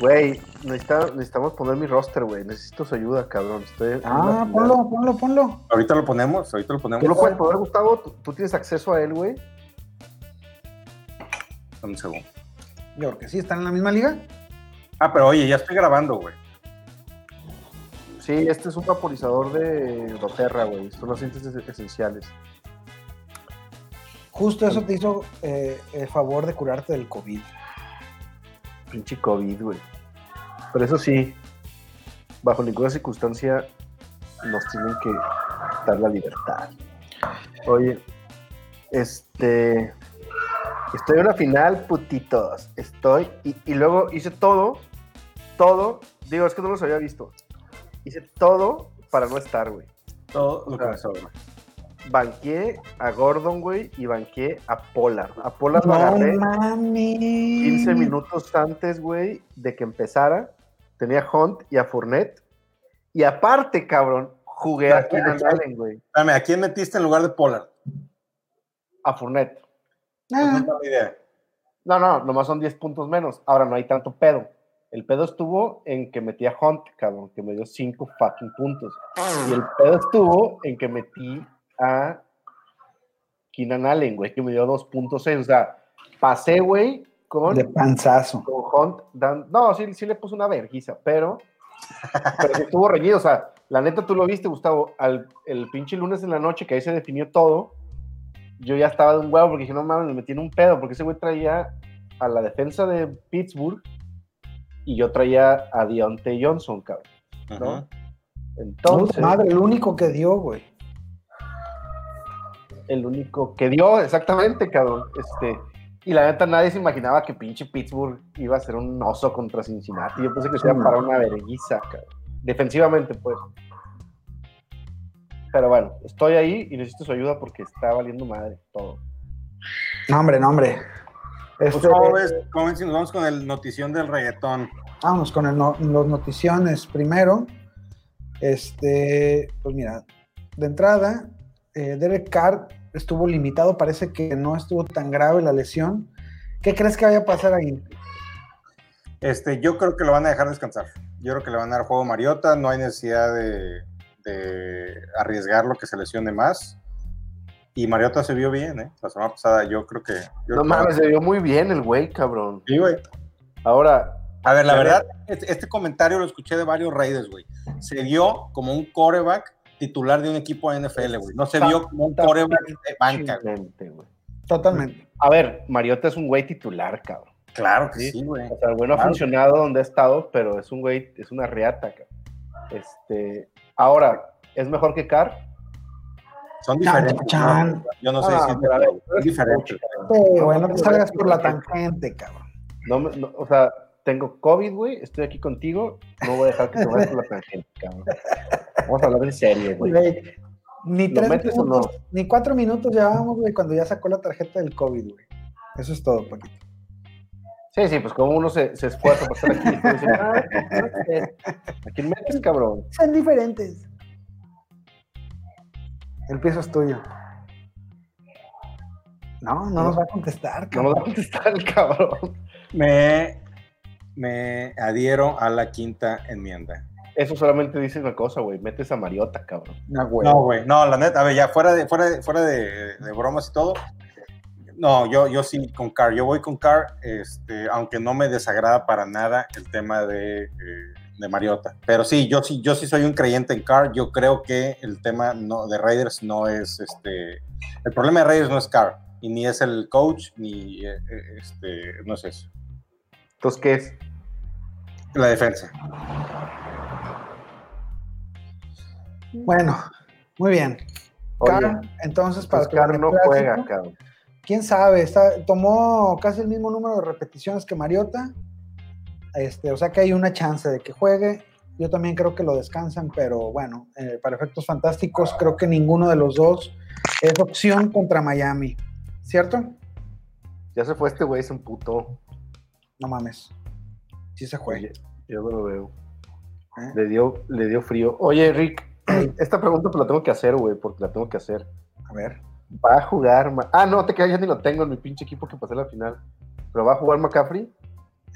Güey, necesita- necesitamos poner mi roster, güey. Necesito su ayuda, cabrón. Estoy Ah, ponlo, ponlo, ponlo. Ahorita lo ponemos, ahorita lo ponemos. ¿Tú lo puedes poner, Gustavo? ¿Tú, tú tienes acceso a él, güey? Un segundo. Yo creo que sí, están en la misma liga. Ah, pero oye, ya estoy grabando, güey. Sí, este es un vaporizador de doTERRA, güey. Son los aceites es- esenciales. Justo eso te hizo eh, el favor de curarte del COVID. Pinche COVID, güey. Pero eso sí, bajo ninguna circunstancia nos tienen que dar la libertad. Oye, este. Estoy en una final, putitos. Estoy. Y, y luego hice todo, todo. Digo, es que no los había visto. Hice todo para no estar, güey. Todo lo que me sobra. Banqué a Gordon, güey, y banqué a Pollard. A Pollard lo agarré mames. 15 minutos antes, güey, de que empezara. Tenía a Hunt y a Fournette. Y aparte, cabrón, jugué a Keenan Allen, güey. Espérame, ¿a quién metiste en lugar de Pollard? A Fournette. Pues Ah, no tengo idea. No, no, nomás son 10 puntos menos. Ahora no hay tanto pedo. El pedo estuvo en que metí a Hunt, cabrón, que me dio 5 fucking puntos. Y el pedo estuvo en que metí a Keenan Allen, güey, que me dio 2.6. O sea, pasé, güey, con, de panzazo. con Hunt. dan- no, sí, sí le puse una verguiza, pero, pero sí estuvo reñido. O sea, la neta tú lo viste, Gustavo, al, el pinche lunes en la noche que ahí se definió todo. Yo ya estaba de un huevo porque dije, no mames, me metí en un pedo, porque ese güey traía a la defensa de Pittsburgh y yo traía a Deontay Johnson, cabrón. Entonces, madre, el único que dio, güey. El único que dio, exactamente, cabrón. Este, y la neta, nadie se imaginaba que pinche Pittsburgh iba a ser un oso contra Cincinnati. Yo pensé que se iba a parar una verguiza, cabrón. Defensivamente, pues. Pero bueno, estoy ahí y necesito su ayuda porque está valiendo madre todo. No, hombre, no, hombre. Pues, Este, ¿Cómo ves? ¿Cómo ves si nos vamos con el notición del reggaetón? Vámonos con el no- los noticiones primero. Este, pues mira, de entrada, eh, Derek Carr estuvo limitado, parece que no estuvo tan grave la lesión. ¿Qué crees que vaya a pasar ahí? Este, yo creo que lo van a dejar descansar. Yo creo que le van a dar juego a Mariota. No hay necesidad de, de arriesgarlo que se lesione más. Y Mariota se vio bien, ¿eh? La semana pasada yo creo que... yo No mames, se vio muy bien el güey, cabrón. Sí, güey. Ahora, A ver, la verdad, este, este comentario lo escuché de varios Raiders, güey. Se vio como un coreback titular de un equipo de NFL, güey. No se vio como un coreback de banca, güey. Excelente, güey. Totalmente. A ver, Mariota es un güey titular, cabrón. Claro que Sí. sí, güey. O sea, el güey no ha funcionado donde ha estado, pero es un güey, es una reata, cabrón. Este, ahora, ¿es mejor que Carr? Son diferentes. Yo no sé Ah, si ver, es eres diferente. Sí, No, güey, no te salgas por la tangente, cabrón. No me- no, o sea, tengo COVID, güey, estoy aquí contigo, no voy a dejar que te vayas por la tangente, cabrón. Vamos a hablar en serio, güey. Güey, Ni ¿Lo tres metes o minutos, ni cuatro minutos llevábamos, güey, cuando ya sacó la tarjeta del COVID, güey. Eso es todo, Paquito. Sí, sí, pues como uno se, se esfuerza para estar aquí. dice, "Ah, ¿A quién metes, cabrón? Son diferentes. El piso es tuyo. No, no nos va a contestar, No cabrón. nos va a contestar el cabrón. Me, me adhiero a la quinta enmienda. Eso solamente dice una cosa, güey. Metes a Mariota, cabrón. Una güey. No, güey, no, la neta, a ver, ya fuera de, fuera de, fuera de, de bromas y todo. No, yo, yo sí con Carr, yo voy con Carr, este, aunque no me desagrada para nada el tema de, eh, de Mariota. Pero sí, yo sí, yo sí soy un creyente en Carr. Yo creo que el tema no, de Raiders no es este. El problema de Raiders no es Carr, y ni es el coach, ni eh, eh, este, no es eso. Entonces, ¿qué es? La defensa. Bueno, muy bien. Oye, Carr, entonces, para Entonces, Carr no juega, cabrón. quién sabe, está, tomó casi el mismo número de repeticiones que Mariota. Este, o sea que hay una chance de que juegue. Yo también creo que lo descansan, pero bueno, eh, para efectos fantásticos, creo que ninguno de los dos es opción contra Miami. ¿Cierto? Ya se fue este güey, es un puto. No mames. Sí se juega. Yo no lo veo. ¿eh? Le dio, le dio frío. Oye, Rick, esta pregunta pues la tengo que hacer, güey, porque la tengo que hacer. A ver. ¿Va a jugar? Ma- Ah, no, te quedas, ya ni lo tengo en mi pinche equipo que pasé la final. ¿Pero va a jugar McCaffrey?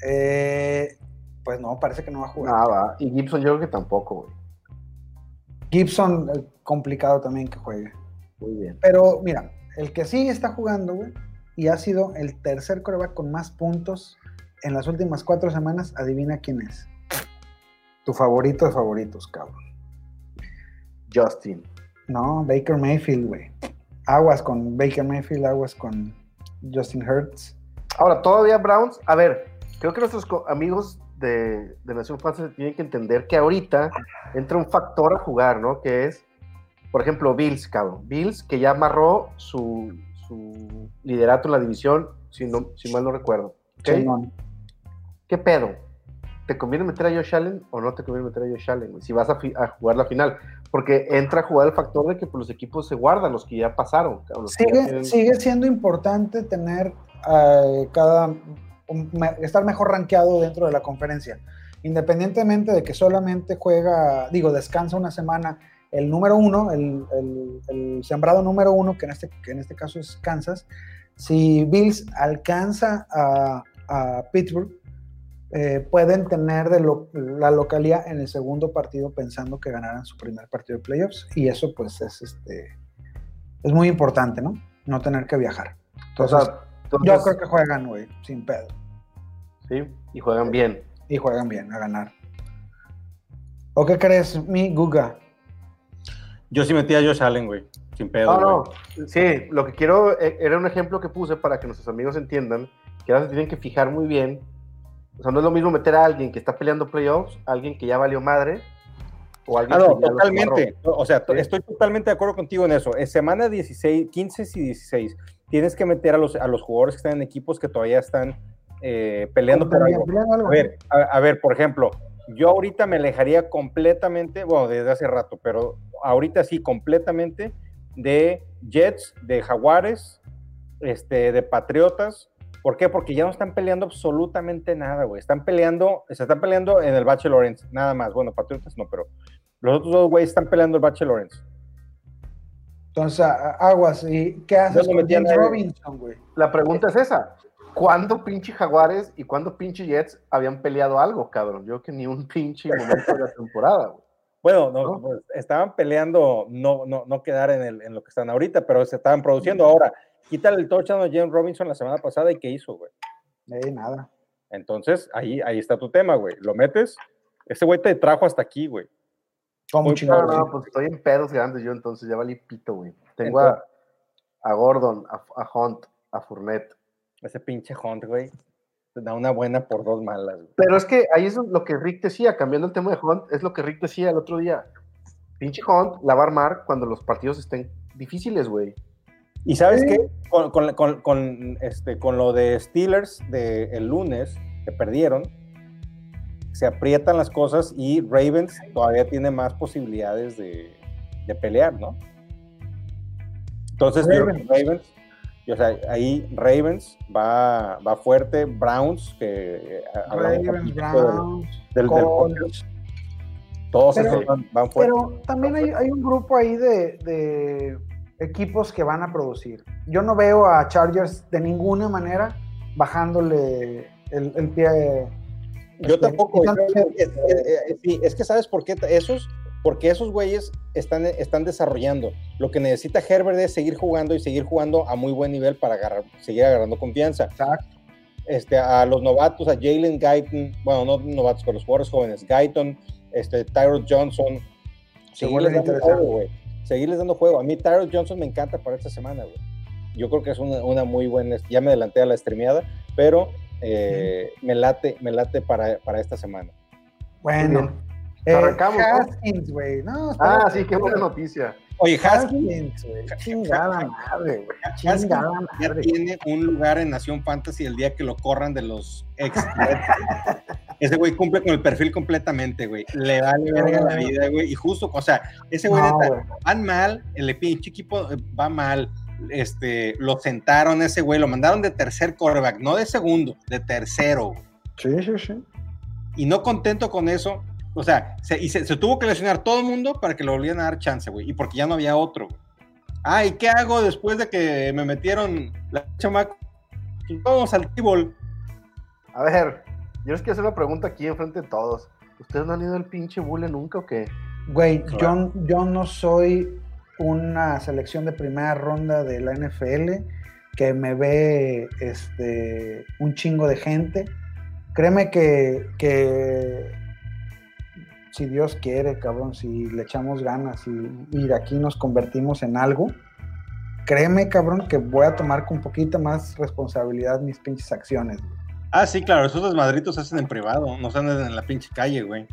Eh, Pues no, parece que no va a jugar. Nada, y Gibson yo creo que tampoco, güey. Gibson, eh, complicado también que juegue. Muy bien. Pero mira, el que sí está jugando, güey, y ha sido el tercer coreback con más puntos en las últimas cuatro semanas, adivina quién es. Tu favorito de favoritos, cabrón. Justin. No, Baker Mayfield, güey. Aguas con Baker Mayfield, aguas con Justin Hurts. Ahora, todavía Browns, a ver, creo que nuestros amigos de, de Nación Fantasy tienen que entender que ahorita entra un factor a jugar, ¿no? Que es, por ejemplo, Bills, cabrón. Bills, que ya amarró su, su liderato en la división, si, no, si mal no recuerdo. ¿ok? Simón. ¿Qué pedo? ¿Te conviene meter a Josh Allen o no te conviene meter a Josh Allen? Si vas a, jugar la final. Porque entra a jugar el factor de que pues, los equipos se guardan, los que ya pasaron. que ya Sigue, tienen- sigue siendo importante tener eh, cada un- estar mejor rankeado dentro de la conferencia. Independientemente de que solamente juega, digo, descansa una semana el número uno, el, el- el sembrado número uno, que en este, que en este caso es Kansas, si Bills alcanza a, a Pittsburgh, eh, pueden tener de lo- la localidad en el segundo partido pensando que ganaran su primer partido de playoffs y eso pues es este es muy importante, ¿no? No tener que viajar. O Entonces, sea, entonces, yo creo que juegan, güey, sin pedo. sí, y juegan bien. Y juegan bien a ganar. ¿O qué crees, mi Guga? Yo sí metí a Josh Allen, güey. Sin pedo. No, no, sí, lo que quiero eh, era un ejemplo que puse para que nuestros amigos entiendan que ahora se tienen que fijar muy bien. O sea, no es lo mismo meter a alguien que está peleando playoffs, a alguien que ya valió madre, o alguien Ah, no, que ya los totalmente. O sea, estoy totalmente de acuerdo contigo en eso. Es semana 16, 15 y 16. Tienes que meter a los, a los jugadores que están en equipos que todavía están eh, peleando por algo. A ver, a, a ver, por ejemplo, yo ahorita me alejaría completamente, bueno, desde hace rato, pero ahorita sí, completamente de Jets, de Jaguares, este, de Patriotas. ¿Por qué? Porque ya no están peleando absolutamente nada, güey. Están peleando, se están peleando en el Bache Lawrence, nada más. Bueno, Patriotas no, pero los otros dos güeyes están peleando el Bache Lawrence. Entonces, aguas. ¿Y qué haces no con James. Robinson, güey? La pregunta es esa. ¿Cuándo pinche Jaguares y cuándo pinche Jets habían peleado algo, cabrón? Yo que ni un pinche momento de la temporada, güey. Bueno, no, ¿No? pues, estaban peleando no, no, no quedar en, el, en lo que están ahorita, pero se estaban produciendo. Ahora, quítale el touchdown a James Robinson la semana pasada y ¿qué hizo, güey? Eh, nada. Entonces, ahí, ahí está tu tema, güey. Lo metes, ese güey te trajo hasta aquí, güey. Como Muy chingado. No, no, pues estoy en pedos grandes yo, entonces ya valí pito, güey. Tengo a, a Gordon, a, a Hunt, a Fournette. Ese pinche Hunt, güey. Te da una buena por dos malas, güey. Pero es que ahí es lo que Rick decía, cambiando el tema de Hunt, es lo que Rick decía el otro día. Pinche Hunt la va a armar cuando los partidos estén difíciles, güey. Y sabes Sí. qué? Con, con- con- con, este, con lo de Steelers de el lunes, que perdieron, se aprietan las cosas y Ravens todavía tiene más posibilidades de, de pelear, ¿no? Entonces, Ravens, y, o sea, ahí Ravens va, va fuerte, Browns, que eh, Ravens, del- Browns, del- del Colts. todos Pero- esos van, van fuertes. Pero también hay, hay un grupo ahí de, de equipos que van a producir. Yo no veo a Chargers de ninguna manera bajándole el, el pie. Yo este, tampoco. es, es- es- que sabes por qué esos, porque esos güeyes están, están desarrollando. Lo que necesita Herbert es seguir jugando y seguir jugando a muy buen nivel para agarrar, seguir agarrando confianza. Exacto. Este, a los novatos, a Jalen Guyton, bueno, no novatos, pero los jugadores jóvenes, Guyton, este, Tyrod Johnson, seguirles dando. Seguirles dando juego. A mí Tyrod Johnson me encanta para esta semana, güey. Yo creo que es una, una muy buena, ya me adelanté a la streameada, pero eh, me late, me late para, para esta semana. Bueno. Eh. Haskins, güey. No, Ah, sí, qué buena noticia. Oye, Haskins güey. Chingada madre, güey. Haskins Chingada ya madre. tiene un lugar en Nación Fantasy el día que lo corran de los ex. ese güey cumple con el perfil completamente, güey. Le vale verga la vida, güey. Y justo, o sea, ese güey No, van mal, el pinche equipo eh, va mal. Este, lo sentaron ese güey, lo mandaron de tercer quarterback, no de segundo, de tercero. Sí, sí, sí. Y no contento con eso, o sea, se, y se, se tuvo que lesionar todo el mundo para que le volvieran a dar chance, güey. Y porque ya no había otro, güey. Ah, ¿y qué hago después de que me metieron la chamaca? Pues vamos al tibol. A ver, Yo les quiero hacer una pregunta aquí enfrente de todos. ¿Ustedes no han ido al pinche bule nunca o qué? Güey, yo, yo no soy una selección de primera ronda de la NFL que me ve este, un chingo de gente. Créeme que, que si Dios quiere, cabrón, si le echamos ganas y, y de aquí nos convertimos en algo, créeme, cabrón, que voy a tomar con un poquito más responsabilidad mis pinches acciones. güey. Ah, sí, claro, esos desmadritos se hacen en privado, no se andan en la pinche calle, güey.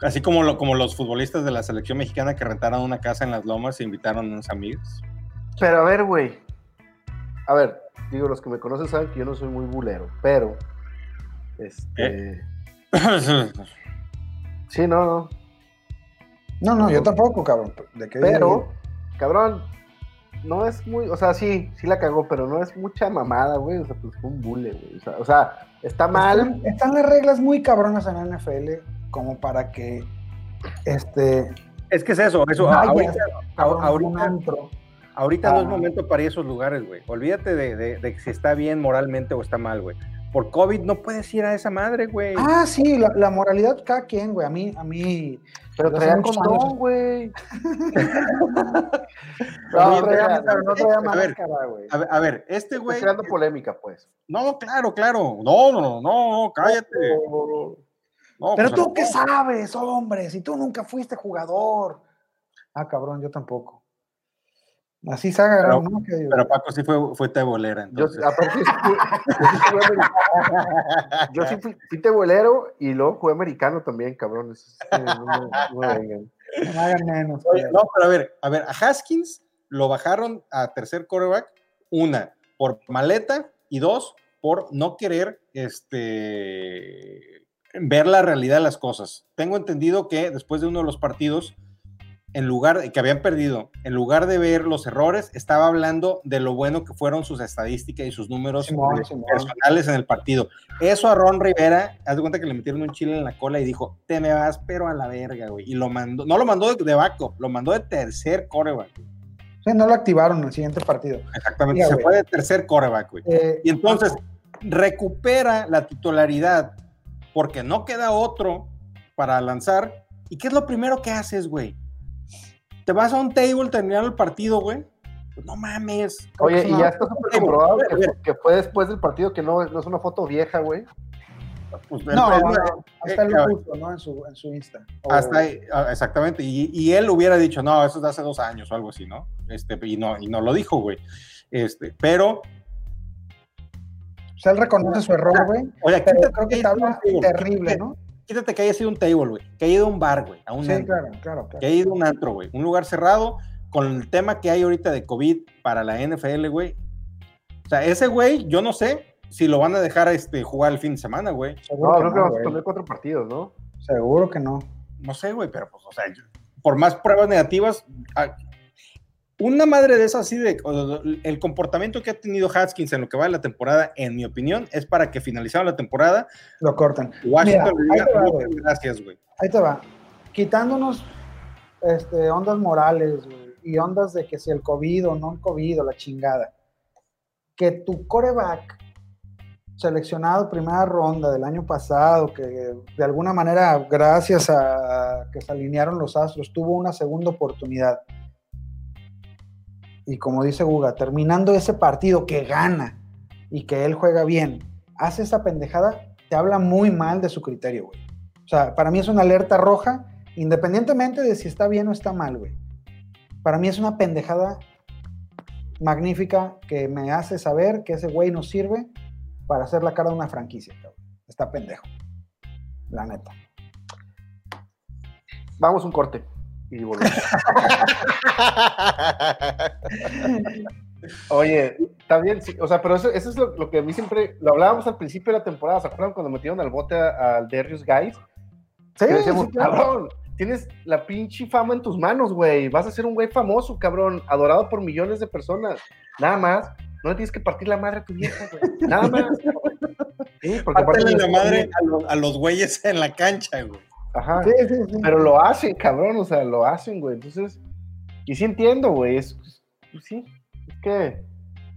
Así como, lo, como los futbolistas de la selección mexicana que rentaron una casa en las lomas e invitaron a unos amigos. Pero a ver, güey. A ver, digo, los que me conocen saben que yo no soy muy bulero, pero. Este. Sí, no, no. No, no, yo tampoco, cabrón. ¿De qué Pero, cabrón, no es muy. O sea, sí, sí la cagó, pero no es mucha mamada, güey. O sea, pues fue un bule, güey. O sea, o sea, está mal. Están, están las reglas muy cabronas en la NFL como para que este es que es eso, eso. vayas, ahorita cabrón, ahorita, antro. ahorita no es momento para ir a esos lugares, güey. Olvídate de, de- de si está bien moralmente o está mal, güey. Por COVID no puedes ir a esa madre, güey. Ah, sí, la, la moralidad cada quien, güey. A mí, a mí. Pero traía años- güey. No, traía, pero no traía a ver, máscara, güey. A ver, a ver, este Estoy güey. creando polémica, pues. No, claro, claro. No, no, no, no, no, cállate. No, Pero pues, tú no. qué sabes, hombre, si tú nunca fuiste jugador. Ah, cabrón, yo tampoco. Así se agarró, Pero- ¿no? Que Pero Paco sí fue, fue tebolera. Yo, Entonces. sí fui- yo sí fui americano. Yo sí fui, fui tebolero y luego jugué americano también, cabrón. Eso es que no, me- no menos. Pero a ver, a ver, a Haskins lo bajaron a tercer quarterback, una, por maleta, y dos, por no querer este, ver la realidad de las cosas. Tengo entendido que después de uno de los partidos, en lugar que habían perdido, en lugar de ver los errores, estaba hablando de lo bueno que fueron sus estadísticas y sus números Simón, eh, personales en el partido. Eso a Ron Rivera, haz de cuenta que le metieron un chile en la cola y dijo, te me vas pero a la verga, güey. Y lo mandó, no lo mandó de, de backup, lo mandó de tercer coreback. Sí, no lo activaron en el siguiente partido. Exactamente, Mira, se güey. fue de tercer coreback, güey. Eh, Y entonces recupera la titularidad porque no queda otro para lanzar. ¿Y qué es lo primero que haces, güey? Te vas a un table terminar el partido, güey. Pues no mames. Oye, y ya está súper comprobado que, fue- que fue después del partido, que no, no es una foto vieja, güey. Pues, no, hasta eh, lo puso, ¿no? En su, en su Insta. O- Hasta ahí, ah, exactamente. Y, y él hubiera dicho, no, eso es de hace dos años o algo así, ¿no? Este, y no, y no lo dijo, güey. Este, pero, O sea, él reconoce su error, güey. oye, Pero quítate creo que table, terrible, ¿no? Quítate que haya sido un table, güey. Que haya ido a un bar, güey. A un Sí, antro, claro, claro, Que claro. haya ido a un antro, güey. Un lugar cerrado con el tema que hay ahorita de COVID para la NFL, güey. O sea, ese güey, yo no sé si lo van a dejar este, jugar el fin de semana, güey. Seguro No, que creo que no, vamos a tener cuatro partidos, ¿no? Seguro que no. No sé, güey, pero pues, o sea, yo- por más pruebas negativas, una madre de esas así de el comportamiento que ha tenido Haskins en lo que va de la temporada, en mi opinión, es para que finalizando la temporada, Lo cortan. Washington Mira, le diga ahí te va, "Muchas güey. gracias, güey. Ahí te va. Quitándonos este, ondas morales, güey, y ondas de que si el COVID o no el COVID o la chingada. Que tu coreback seleccionado primera ronda del año pasado, que de alguna manera, gracias a que se alinearon los astros, tuvo una segunda oportunidad. Y como dice Guga, terminando ese partido que gana y que él juega bien, hace esa pendejada, te habla muy mal de su criterio, güey. O sea, para mí es una alerta roja, independientemente de si está bien o está mal, güey. Para mí es una pendejada magnífica que me hace saber que ese güey nos sirve para hacer la cara de una franquicia. Está pendejo. La neta. Vamos un corte. Y volvemos. Oye, bien, sí, o sea, pero eso, eso es lo, lo que a mí siempre, lo hablábamos al principio de la temporada, ¿se acuerdan cuando metieron al bote al Darius Guys? Sí, decíamos, sí, claro. cabrón, tienes la pinche fama en tus manos, güey, vas a ser un güey famoso, cabrón, adorado por millones de personas, nada más, no le tienes que partir la madre a tu vieja, güey, nada más. Sí, porque la madre a los, a los güeyes en la cancha, güey. Ajá. Sí, sí, sí. Pero lo hacen, cabrón, o sea, lo hacen, güey. Entonces, y sí entiendo, güey. Es, pues sí, es que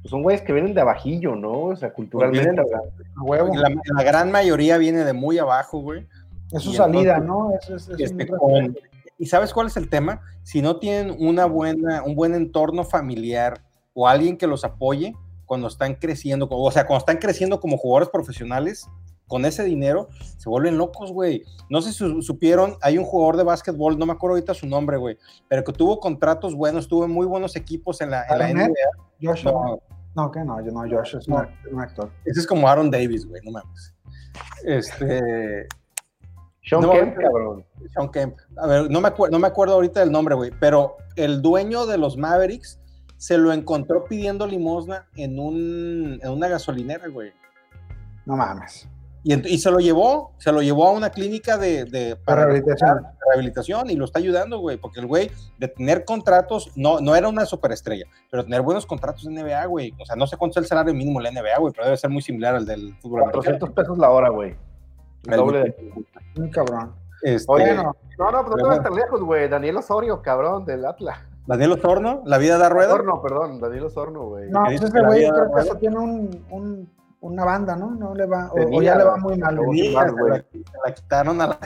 pues son güeyes que vienen de abajillo, ¿no? O sea, culturalmente. A huevo. La, la gran mayoría viene de muy abajo, güey. Es su y salida, entonces, ¿no? Es, es- es Este, con- ¿Y sabes cuál es el tema? Si no tienen una buena, un buen entorno familiar o alguien que los apoye cuando están creciendo, o sea, cuando están creciendo como jugadores profesionales, con ese dinero se vuelven locos, güey. No sé si su- supieron, hay un jugador de básquetbol, no me acuerdo ahorita su nombre, güey, pero que tuvo contratos buenos, tuvo muy buenos equipos en la, en la Arnett. NBA. Josh, No, no, que no, yo no, Josh es un, No. act- un actor. ese es como Aaron Davis, güey, no mames. Este, Sean No, Kemp, cabrón. Sean Kemp. A ver, no me, acuer- no me acuerdo ahorita del nombre, güey, pero el dueño de los Mavericks se lo encontró pidiendo limosna en, un, en una gasolinera, güey. No mames. Y, se lo llevó, se lo llevó a una clínica de, de- para rehabilitación. y lo está ayudando, güey, porque el güey de tener contratos, no, no era una superestrella, pero tener buenos contratos en NBA, güey. O sea, no sé cuánto es el salario mínimo en la NBA, güey, pero debe ser muy similar al del fútbol americano. 400 pesos la hora, güey. El doble de Un cabrón. Este, Oye, Bueno, No, no, pues no te Pero- vas tan lejos, güey. Daniel Osorio, cabrón, del Atlas. Daniel Osorno, La vida da rueda. Osorno, perdón, Daniel Osorno, güey. no, pues ese güey creo que hasta tiene un, un- una banda, ¿no? No le va, o, ya le va muy mal. la, la quitaron a la,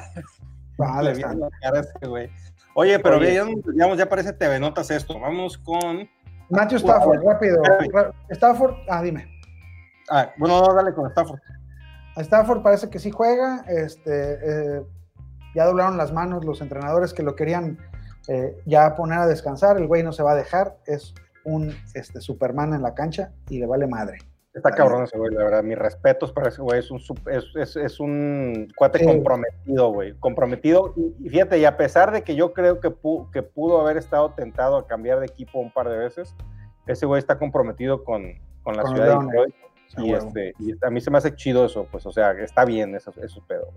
Vale, le vieron está. la cara a ese güey. Oye, pero Oye. ya, digamos, ya parece TV Notas esto. Vamos con. Matthew Stafford, rápido. Stafford, ah, dime. Ah, bueno, no, dale con Stafford. A Stafford parece que sí juega. Este, eh, ya doblaron las manos los entrenadores que lo querían eh, ya poner a descansar. El güey no se va a dejar. Es un este, Superman en la cancha y le vale madre. Está cabrón ese güey, la verdad. Mis respetos para ese güey. Es un, es, es- es un cuate Sí. comprometido, güey. Comprometido. Y, fíjate, y a pesar de que yo creo que, pu- que pudo haber estado tentado a cambiar de equipo un par de veces, ese güey está comprometido con, con la Con ciudad de. Detroit. Y, huevo. este, y a mí se me hace chido eso, pues, o sea, está bien eso, eso pedo.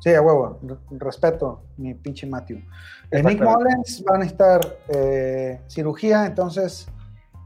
Sí, a huevo. Respeto, mi pinche Matthew. Eh, Nick. Mullens va a necesitar eh, cirugía, entonces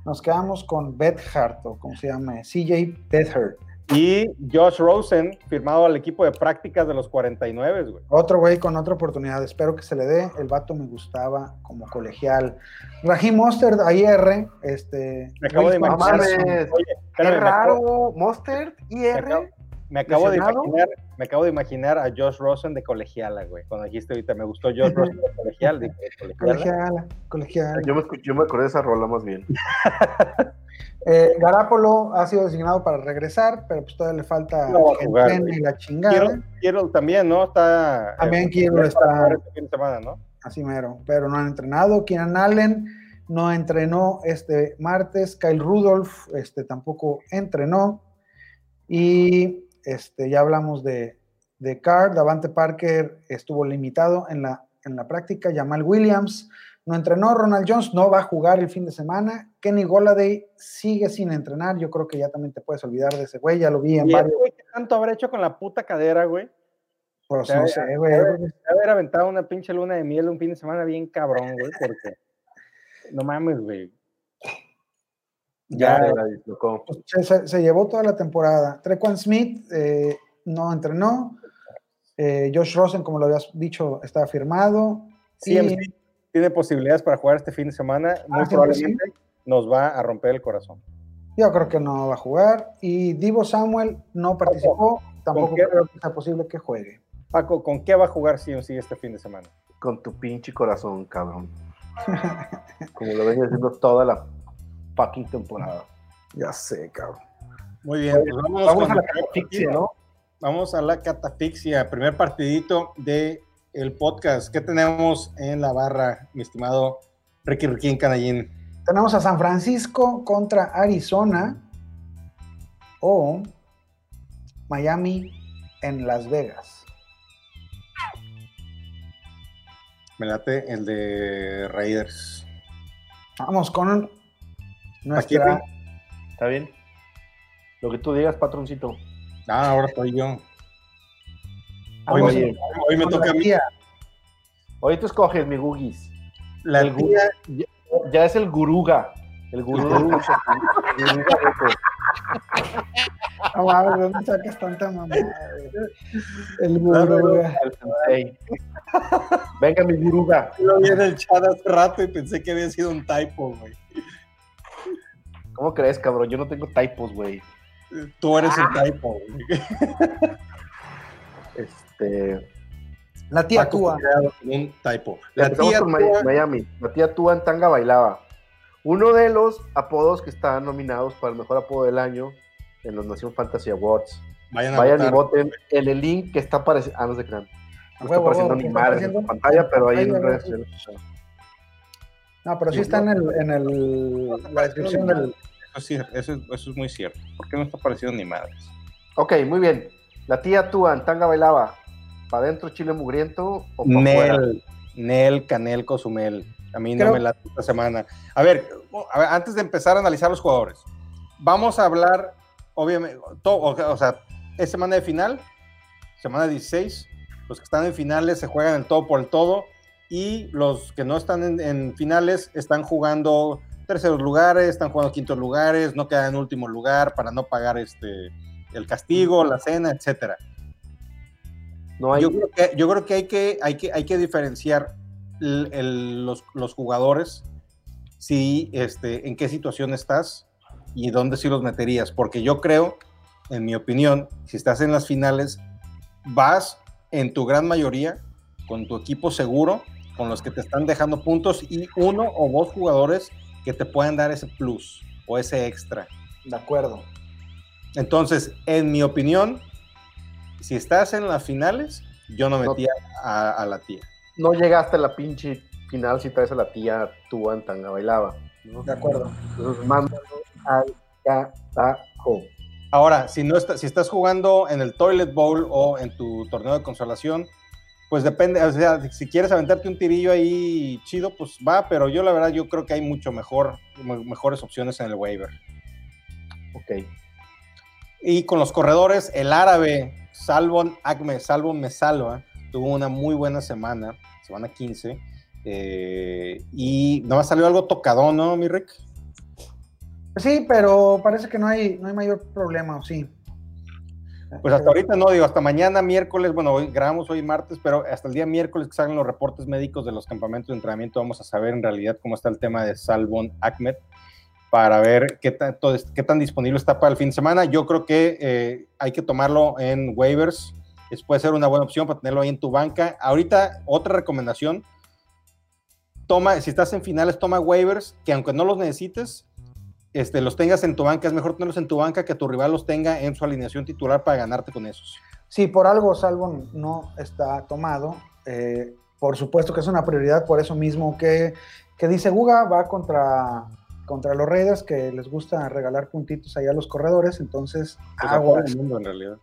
nos quedamos con Bethard, o como se llama, CJ Bethard. Y Josh Rosen, firmado al equipo de prácticas de los 49, güey. Otro güey con otra oportunidad. Espero que se le dé. El vato me gustaba como colegial. Raheem Mostert, ayer, este. Me acabo de imaginar. Oye, Qué espérame, me acabo- raro. Acabo- IR. Me acabo, de imaginar, me acabo de imaginar a Josh Rosen de colegiala, güey. Cuando dijiste ahorita, me gustó Josh Rosen de colegial, dije, de colegiala. Colegial, colegial. Yo me, yo me acordé de esa rola más bien. Eh, Garapolo ha sido designado para regresar, pero pues todavía le falta No jugar, y la chingada. Quiero, quiero también, ¿no? Está. También eh, está- jugar este fin de semana, ¿no? Así mero, pero no han entrenado. Keenan Allen no entrenó este martes. Kyle Rudolph este, tampoco entrenó. Y este, ya hablamos de, de Carr. Davante Parker estuvo limitado en la, en la práctica. Jamal Williams no entrenó. Ronald Jones no va a jugar el fin de semana. Kenny Goladay sigue sin entrenar. Yo creo que ya también te puedes olvidar de ese güey. Ya lo vi en Y varios. güey, ¿qué tanto habrá hecho con la puta cadera, güey? Pues no sé, güey. haber aventado una pinche luna de miel un fin de semana bien cabrón, güey, porque. No mames, güey. Ya, Ya, la dislocó. Pues, se, llevó toda la temporada. Trequan Smith eh, no entrenó. Eh, Josh Rosen, como lo habías dicho, está firmado. CMC Y- tiene posibilidades para jugar este fin de semana. Muy Ah, sí, probablemente nos va a romper el corazón. Yo creo que no va a jugar. Y Divo Samuel no participó. Tampoco qué? creo que sea posible que juegue. Paco, ¿con qué va a jugar CMC este fin de semana? Con tu pinche corazón, cabrón. Como lo venía haciendo toda la fucking temporada. Ya sé, cabrón. Muy bien, pues Vamos a la catafixia. ¿no? Vamos a la catafixia, primer partidito de el podcast. ¿Qué tenemos en la barra, mi estimado Ricky Riquín Canallín? Tenemos a San Francisco contra Arizona o Miami en Las Vegas. Me late el de Raiders. Vamos con Aquí, ¿Está bien? Lo que tú digas, patroncito. Ah, ahora estoy yo. Hoy me, hoy me toca a mí. Hoy tú escoges, mi Gugis. La el tía, ya, ya es el guruga. El guruga. guruga. No mames, ¿de ¿dónde sacas tanta mamá? El sensei. Venga, mi guruga. lo vi en el chat hace rato y pensé que había sido un typo, güey. ¿Cómo crees, cabrón? Yo no tengo typos, güey. Tú eres Ah. el typo. güey. Este. La tía Paco Tua. Un typo. La Empezamos tía Tua- Miami. La tía Tua en tanga bailaba. Uno de los apodos que están nominados para el mejor apodo del año en los Nación Fantasy Awards. Vayan a Vayan y voten en el link que está apareciendo. Ah, no se crean. No está apareciendo ni ¿qué está madre en pantalla, pero ahí en redes sociales. No, pero sí está en, el, en el, la descripción del. Eso, sí, eso, es- eso es muy cierto. ¿Por qué no está apareciendo ni madres? Ok, muy bien. La tía Tua en tanga bailaba. ¿Para adentro chile mugriento o para afuera? Nel, Nel, Canel, Cozumel. A mí no Creo- me late esta semana. A ver, a ver, antes de empezar a analizar los jugadores, vamos a hablar, obviamente, to- o, o sea, es semana de final, semana 16. Los que están en finales se juegan el todo por el todo. Y los que no están en, en finales están jugando terceros lugares, están jugando quintos lugares, no quedan en último lugar para no pagar este el castigo, la cena, etcétera. No hay. Yo creo que, yo creo que, hay, que hay que hay que diferenciar el- el- los, los jugadores, si, este, en qué situación estás y dónde sí los meterías. Porque yo creo, en mi opinión, si estás en las finales, vas en tu gran mayoría con tu equipo seguro, con los que te están dejando puntos y uno o dos jugadores que te puedan dar ese plus o ese extra. De acuerdo. Entonces, en mi opinión, si estás en las finales, yo no No. metía a, a la tía. No llegaste a la pinche final si traes a la tía Tua en tanga bailaba. ¿no? De acuerdo. Entonces, mándalo al carajo. Ahora, si no está- si estás jugando en el Toilet Bowl o en tu torneo de consolación, pues depende, o sea, si quieres aventarte un tirillo ahí chido, pues va, pero yo la verdad yo creo que hay mucho mejor, me- mejores opciones en el waiver. Ok. Y con los corredores, el árabe Salvon Acme, Salvon me salva, tuvo una muy buena semana, semana 15, eh, y nada más salió algo tocadón, ¿no, mi Rick? Sí, pero parece que no hay, no hay mayor problema, ¿o sí? Pues hasta ahorita no, digo, hasta mañana miércoles, bueno, hoy grabamos hoy martes, pero hasta el día miércoles que salgan los reportes médicos de los campamentos de entrenamiento, vamos a saber en realidad cómo está el tema de Salvon Ahmed para ver qué, tan disponible está para el fin de semana. Yo creo que eh, hay que tomarlo en waivers, es, puede ser una buena opción para tenerlo ahí en tu banca. Ahorita, otra recomendación, toma, si estás en finales, toma waivers, que aunque no los necesites, este, los tengas en tu banca, es mejor tenerlos en tu banca que tu rival los tenga en su alineación titular para ganarte con esos. Sí, por algo Salvo no está tomado. eh, por supuesto que es una prioridad, por eso mismo que, que dice Guga va contra, contra los Raiders, que les gusta regalar puntitos ahí a los corredores, entonces Pues aguas, mundo, en realidad.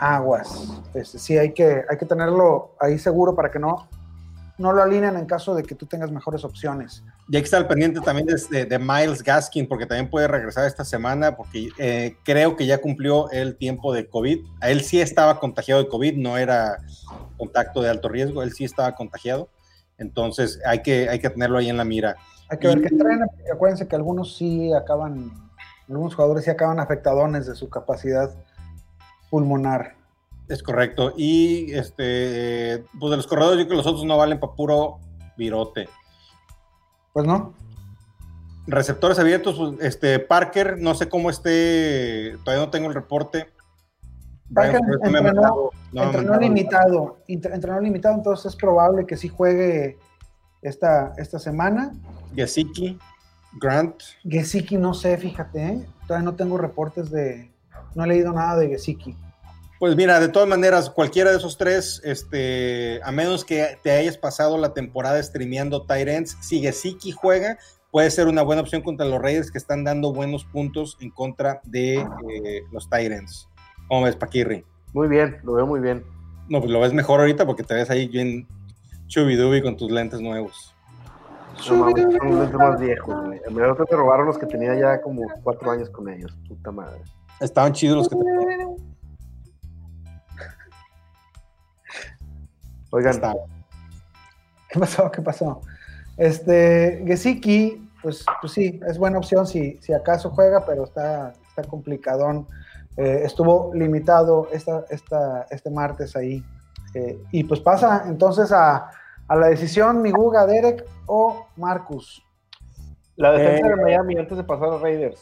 aguas. Este, sí, hay que, hay que tenerlo ahí seguro para que no, no lo alineen en caso de que tú tengas mejores opciones. Y hay que estar pendiente también de, de- de Miles Gaskin, porque también puede regresar esta semana, porque eh, creo que ya cumplió el tiempo de COVID. A él sí estaba contagiado de COVID, no era contacto de alto riesgo, él sí estaba contagiado. Entonces hay que, hay que tenerlo ahí en la mira. Hay que ver que entrena, porque acuérdense que algunos sí acaban, algunos jugadores sí acaban afectadones de su capacidad pulmonar. Es correcto. Y este, pues de los corredores, yo creo que los otros no valen para puro virote. Pues no, Receptores abiertos, pues, este, Parker, no sé cómo esté, todavía no tengo el reporte. Parker Brian entrenó- no entrenó limitado, entrenó limitado, entonces es probable que sí juegue esta, esta semana. Gesicki, Grant, Gesicki no sé, fíjate, ¿eh? todavía no tengo reportes de, no he leído nada de Gesicki. Pues mira, de todas maneras, cualquiera de esos tres, este, a menos que te hayas pasado la temporada streameando Tyrants, si Gesicki juega, puede ser una buena opción contra los Raiders que están dando buenos puntos en contra de eh, los Tyrants. ¿Cómo ves, Paquirri? Muy bien, lo veo muy bien. No, pues lo ves mejor ahorita porque te ves ahí bien chubidubi con tus lentes nuevos. No mames, son los lentes más viejos, güey. A mí me te robaron los que tenía ya como cuatro años con ellos. Puta madre. Estaban chidos los que te Oigan. ¿Qué pasó? ¿Qué pasó? Este, Gesicki, pues, pues sí, es buena opción si, si acaso juega, pero está, está complicadón. Eh, estuvo limitado esta, esta, este martes ahí. Eh, y pues pasa entonces a, a la decisión, mi Guga, Derek o Marcus. La defensa Eh, de Miami antes de pasar a Raiders.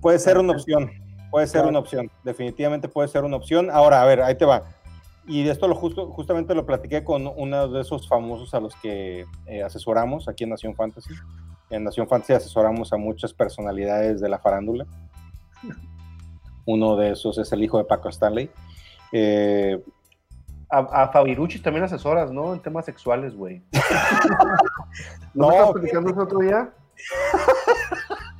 Puede ser una opción, puede ser Claro. una opción, definitivamente puede ser una opción. Ahora, a ver, ahí te va. Y de esto lo justo, justamente lo platiqué con uno de esos famosos a los que eh, asesoramos aquí en Nación Fantasy. En Nación Fantasy asesoramos a muchas personalidades de la farándula. Uno de esos es el hijo de Paco Stanley. Eh, A, a Fabiruchis también asesoras, ¿no? En temas sexuales, güey. No, ¿No, platicando eso otro día?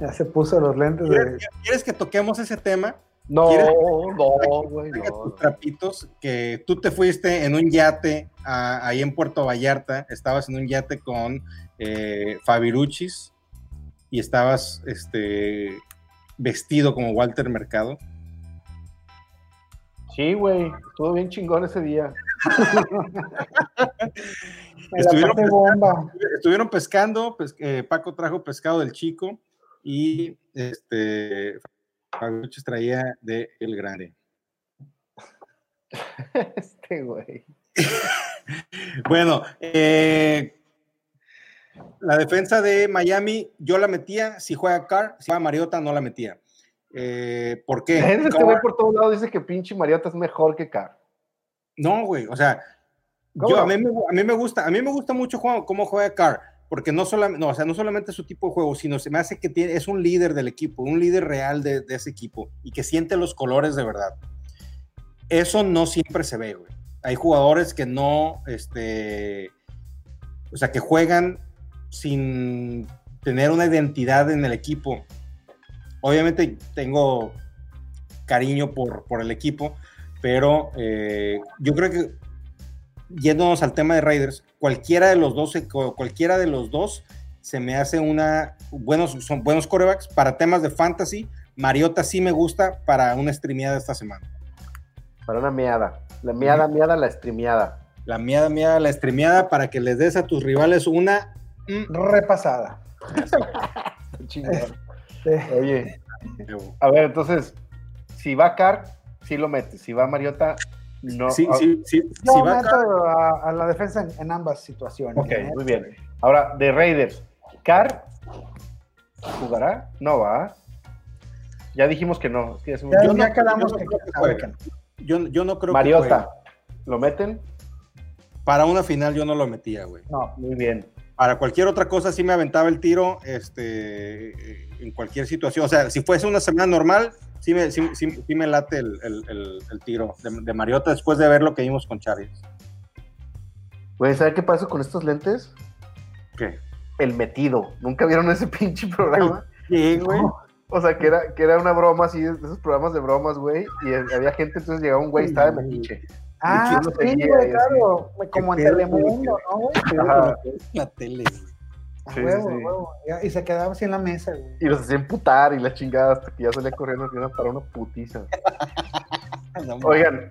Ya se puso los lentes de. ¿quieres, quieres que toquemos ese tema? No, ¿Quieres- no, güey, no. tus trapitos que tú te fuiste en un yate a- ahí en Puerto Vallarta, estabas en un yate con eh, Fabiruchis y estabas este, vestido como Walter Mercado. Sí, güey, estuvo bien chingón ese día. Estuvieron pasé bomba. Estuvieron pescando, pes- eh, Paco trajo pescado del chico y este, Fabiruchis traía de El Grande. Este, güey. Bueno, eh, la defensa de Miami, yo la metía. Si juega Carr, si juega Mariota, no la metía. Eh, ¿Por qué? Este Carr- güey por todos lados dice que pinche Mariota es mejor que Carr. no, güey, o sea, ¿Cómo yo, a, mí me, a mí me gusta, a mí me gusta mucho cómo juega Carr, porque no solamente, no, o sea, no solamente su tipo de juego, sino se me hace que tiene, es un líder del equipo, un líder real de, de ese equipo y que siente los colores de verdad. Eso no siempre se ve, güey. Hay jugadores que no, este, o sea, que juegan sin tener una identidad en el equipo. Obviamente tengo cariño por, por el equipo, pero eh, yo creo que yéndonos al tema de Raiders, cualquiera de los dos, se- cualquiera de los dos se me hace una buenos, son buenos corebacks para temas de fantasy. Mariota sí me gusta para una streameada esta semana. Para una meada. La meada, meada, la streameada. La miada, miada, la streameada para que les des a tus rivales una. mm, Repasada. Sí. Oye, a ver, entonces, si va Carr, sí lo metes. Si va Mariota, no. Sí, Ah, sí, sí, Yo va meto a, a la defensa en, en ambas situaciones. Ok, ¿eh? muy bien. Ahora, de Raiders, ¿Carr jugará? No va. Ya dijimos que no. es que es un- Ya, Yo ya no- quedamos yo no que creo que que no. yo, yo no creo que juegue. Mariota, ¿lo meten? Para una final yo no lo metía, güey. No, Muy bien. Para cualquier otra cosa sí me aventaba el tiro este, en cualquier situación. O sea, si fuese una semana normal, sí me, sí, sí- sí me late el, el- el- el tiro de, de Mariota después de ver lo que vimos con Chargers. Güey, ¿sabe qué pasa con estos lentes? ¿Qué? El metido. ¿Nunca vieron ese pinche programa? Sí, güey. O sea, que era, que era una broma así, de esos programas de bromas, güey, y había gente, entonces llegaba un güey, estaba de metiche. Ah, sí, güey, y claro. Como en Telemundo, ¿no, güey? La tele, güey. A Sí, huevo, sí. a huevo. Ya, Y se quedaba así en la mesa, güey. Y los hacían putar y la chingada hasta que ya salía corriendo y iban para una putiza. No. Oigan,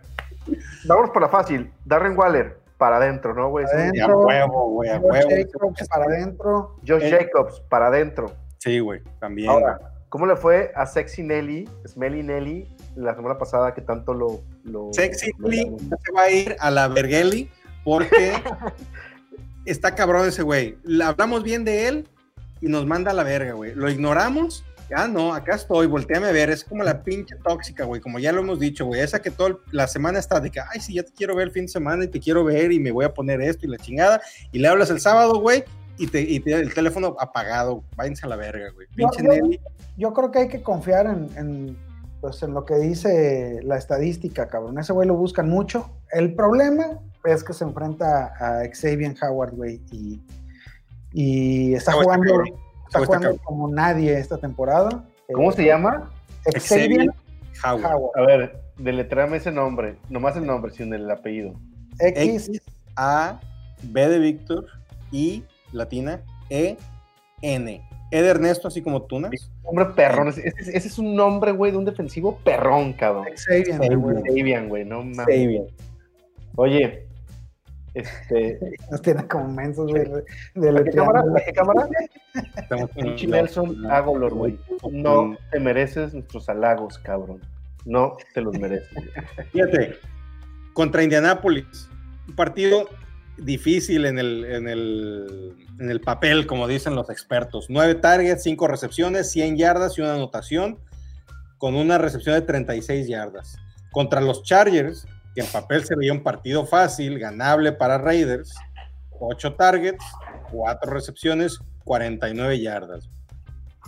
vamos por la fácil. Darren Waller, para adentro, ¿no, güey? Sí. A huevo, güey, a Josh huevo. Jacobs para adentro. Josh Eh. Jacobs, para adentro. Sí, güey, también. Ahora, ¿cómo le fue a Sexy Nelly, Smelly Nelly, la semana pasada que tanto lo... lo Sexy lo- Lee se va a ir a la Vergeli porque está cabrón ese güey. Hablamos bien de él y nos manda a la verga, güey. Lo ignoramos. Ah, no, acá estoy, volteame a ver. Es como la pinche tóxica, güey. Como ya lo hemos dicho, güey. Esa que toda la semana está de que, ay, sí, ya te quiero ver el fin de semana y te quiero ver y me voy a poner esto y la chingada. Y le hablas el sábado, güey, y, te, y te- el teléfono apagado. Váyanse a la verga, güey. Pinche yo- Nelly. Yo creo que hay que confiar en, en, pues, en lo que dice la estadística, cabrón. Ese güey lo buscan mucho. El problema es que se enfrenta a Xavier Howard, güey, y, y está jugando, está jugando como nadie esta temporada. ¿Cómo Eh, se llama? Xavier Howard. Howard. A ver, deletréame ese nombre. Nomás el nombre, sin el apellido. X, X, A, B de Víctor, I, latina, E, N. E de Ernesto, así como Tunas. Nombre perrón. Ese, ese- ese es un nombre, güey, de un defensivo perrón, cabrón. Xavier, güey. Sabian, güey, no mames. Oye, este. Nos tiene como mensos, güey. de ¿A qué cámara? letreando. ¿A qué cámara? Pinche Nelson no, Agolor, güey. No te mereces nuestros halagos, cabrón. No te los mereces. Fíjate, contra Indianápolis, un partido difícil en el, en el, en el papel, como dicen los expertos. Nueve targets, cinco recepciones, 100 yardas y una anotación, con una recepción de 36 yardas. Contra los Chargers, en papel se veía un partido fácil, ganable para Raiders, ocho targets, cuatro recepciones, 49 yardas.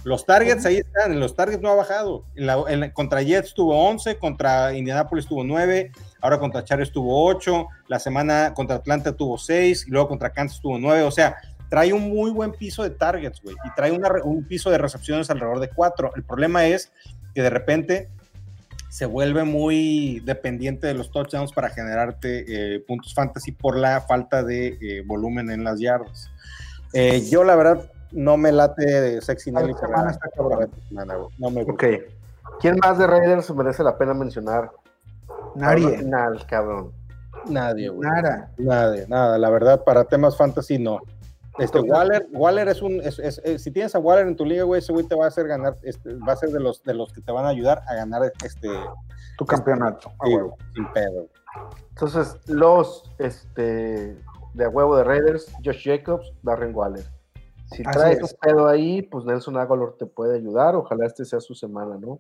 Los targets ahí están, en los targets no ha bajado. En la, en, contra Jets tuvo 11, contra Indianapolis tuvo 9, ahora contra Chargers tuvo 8, la semana contra Atlanta tuvo 6, y luego contra Kansas tuvo 9. O sea, trae un muy buen piso de targets, güey, y trae un piso de recepciones alrededor de 4. El problema es que de repente se vuelve muy dependiente de los touchdowns para generarte eh, puntos fantasy por la falta de eh, volumen en las yardas. Eh, yo, la verdad, no me late Sexy Nelly. semana está cabrón. No me ok. ¿Quién más de Raiders merece la pena mencionar? Nadie. Final, cabrón. Nadie, güey. Nada. Nadie, nada. La verdad, para temas fantasy, no. Este, Waller, Waller es un, es, es, es, si tienes a Waller en tu liga, güey, ese güey te va a hacer ganar, este, va a ser de los, de los que te van a ayudar a ganar este tu campeonato. Sí, sin pedo. Entonces, los este de a huevo de Raiders, Josh Jacobs, Darren Waller. Si traes un pedo ahí, pues Nelson Aguilar te puede ayudar. Ojalá este sea su semana, ¿no?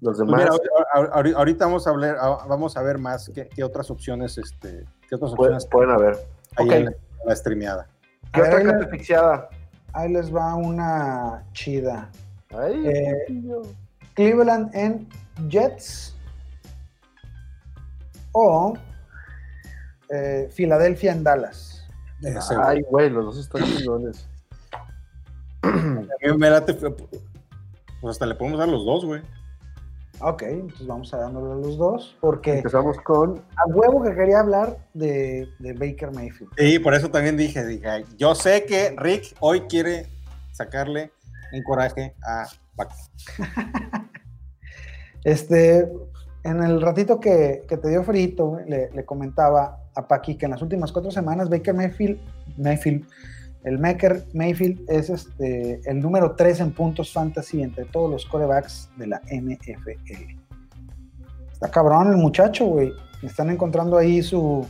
Los demás. Pues mira, ahorita vamos a hablar, vamos a ver más qué, qué otras opciones, este, qué otras opciones pueden haber. Ahí okay. en, la, en la streameada. ¿Qué otra carta asfixiada? Ahí les va una chida. Ay, eh, Cleveland en Jets o eh, Filadelfia en Dallas. Ay, güey, los dos están chingones. me late, pues hasta le podemos dar los dos, güey. Ok, entonces vamos a dándole a los dos, porque empezamos con a huevo que quería hablar de, de, Baker Mayfield. Sí, por eso también dije, dije, yo sé que Rick hoy quiere sacarle un coraje a Paco. este, en el ratito que, que te dio frito, le, le, comentaba a Paqui que en las últimas cuatro semanas Baker Mayfield, Mayfield el Maker Mayfield es este, el número 3 en puntos fantasy entre todos los corebacks de la NFL. Está cabrón el muchacho, güey. Están encontrando ahí su,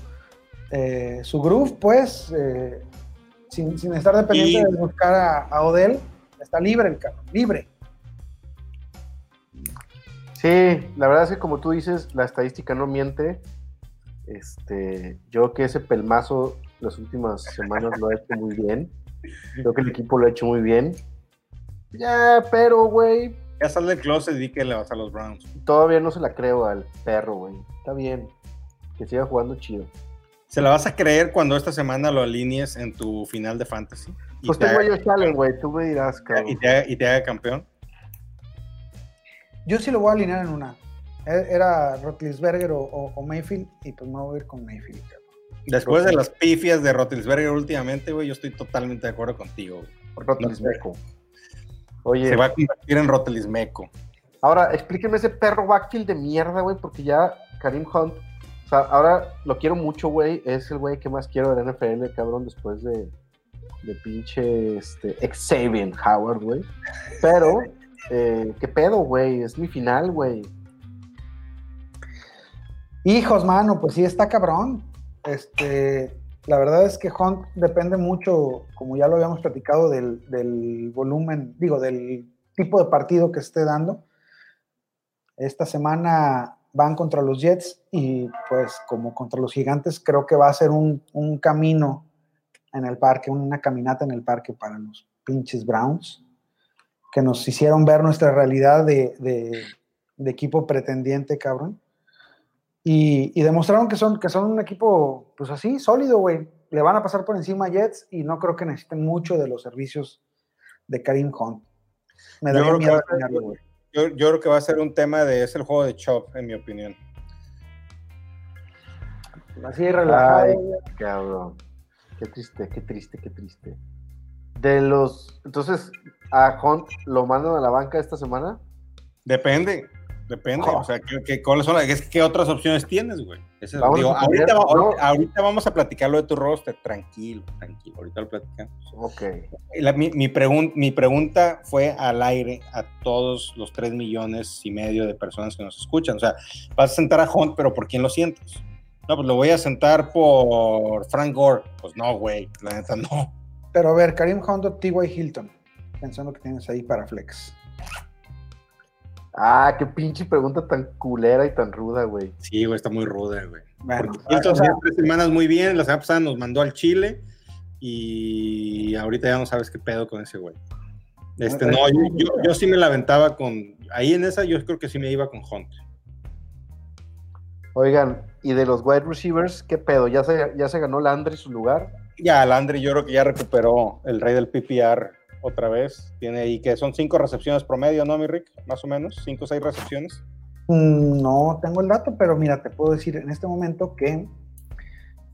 eh, su groove, pues, eh, sin, sin, estar dependiente y... de buscar a, a, Odell. Está libre el cabrón, libre. Sí, la verdad es que como tú dices, la estadística no miente. Este, yo que ese pelmazo las últimas semanas lo ha hecho muy bien. Creo que el equipo lo ha hecho muy bien. Ya, pero, güey. Ya sale del closet y que le vas a los Browns. Todavía no se la creo al perro, güey. Está bien. Que siga jugando chido. ¿Se la vas a creer cuando esta semana lo alinees en tu final de fantasy? Pues tengo yo Challenge, güey. Tú me dirás, cabrón. ¿Y te, haga, ¿Y te haga campeón? Yo sí lo voy a alinear en una. Era Rotlisberger o, o, o, Mayfield y pues me voy a ir con Mayfield. Después de las pifias de Rotlisberger últimamente, güey, yo estoy totalmente de acuerdo contigo. Rotlismeco. Oye. Se va a convertir en Rotlismeco. Ahora, explíqueme ese perro backfield de mierda, güey, porque ya Karim Hunt, o sea, ahora lo quiero mucho, güey, es el güey que más quiero de la NFL, cabrón, después de, de pinche este, Xavier Howard, güey. Pero, eh, ¿qué pedo, güey? Es mi final, güey. Hijos, mano, pues sí está cabrón. Este, la verdad es que Hunt depende mucho, como ya lo habíamos platicado, del, volumen, digo, del tipo de partido que esté dando. Esta semana van contra los Jets y pues como contra los Gigantes creo que va a ser un, camino en el parque, una caminata en el parque para los pinches Browns, que nos hicieron ver nuestra realidad de, de equipo pretendiente, cabrón. Y, y, demostraron que son, que son un equipo, pues así, sólido, güey. Le van a pasar por encima a Jets y no creo que necesiten mucho de los servicios de Karim Hunt. Me da miedo a tenerlo, güey. Yo, yo, creo que va a ser un tema de, es el juego de Chop, en mi opinión. Así relajado. Ay, cabrón. Qué triste, qué triste, qué triste. De los, entonces, ¿a Hunt lo mandan a la banca esta semana? Depende. Depende, oh. o sea, ¿qué, qué, cuáles son las, ¿qué otras opciones tienes, güey? Digo, ahorita, no. ahorita, ahorita, vamos a platicarlo de tu roster, tranquilo, tranquilo, ahorita lo platicamos. Ok. La, mi, mi, pregun mi pregunta fue al aire a todos los 3 millones y medio de personas que nos escuchan, o sea, vas a sentar a Hunt, pero ¿por quién lo sientes? No, pues lo voy a sentar por Frank Gore. Pues no, güey, la neta no. Pero a ver, Karim Hunt o T.Y. Hilton. Pensando que tienes ahí para flex. Ah, qué pinche pregunta tan culera y tan ruda, güey. Sí, güey, está muy ruda, güey. Bueno, Porque Hilton o sea, tres semanas muy bien, la semana pasada nos mandó al Chile y ahorita ya no sabes qué pedo con ese güey. Este, no, yo, yo, yo sí me la aventaba con. Ahí en esa, yo creo que sí me iba con Hunt. Oigan, y de los wide receivers, ¿qué pedo? ¿Ya se, ya se ganó Landry su lugar? Ya, Landry, yo creo que ya recuperó el rey del PPR otra vez. Tiene ahí que son cinco recepciones promedio, ¿no, mi Rick? Más o menos, cinco o seis recepciones. mm, no tengo el dato, pero mira, te puedo decir en este momento que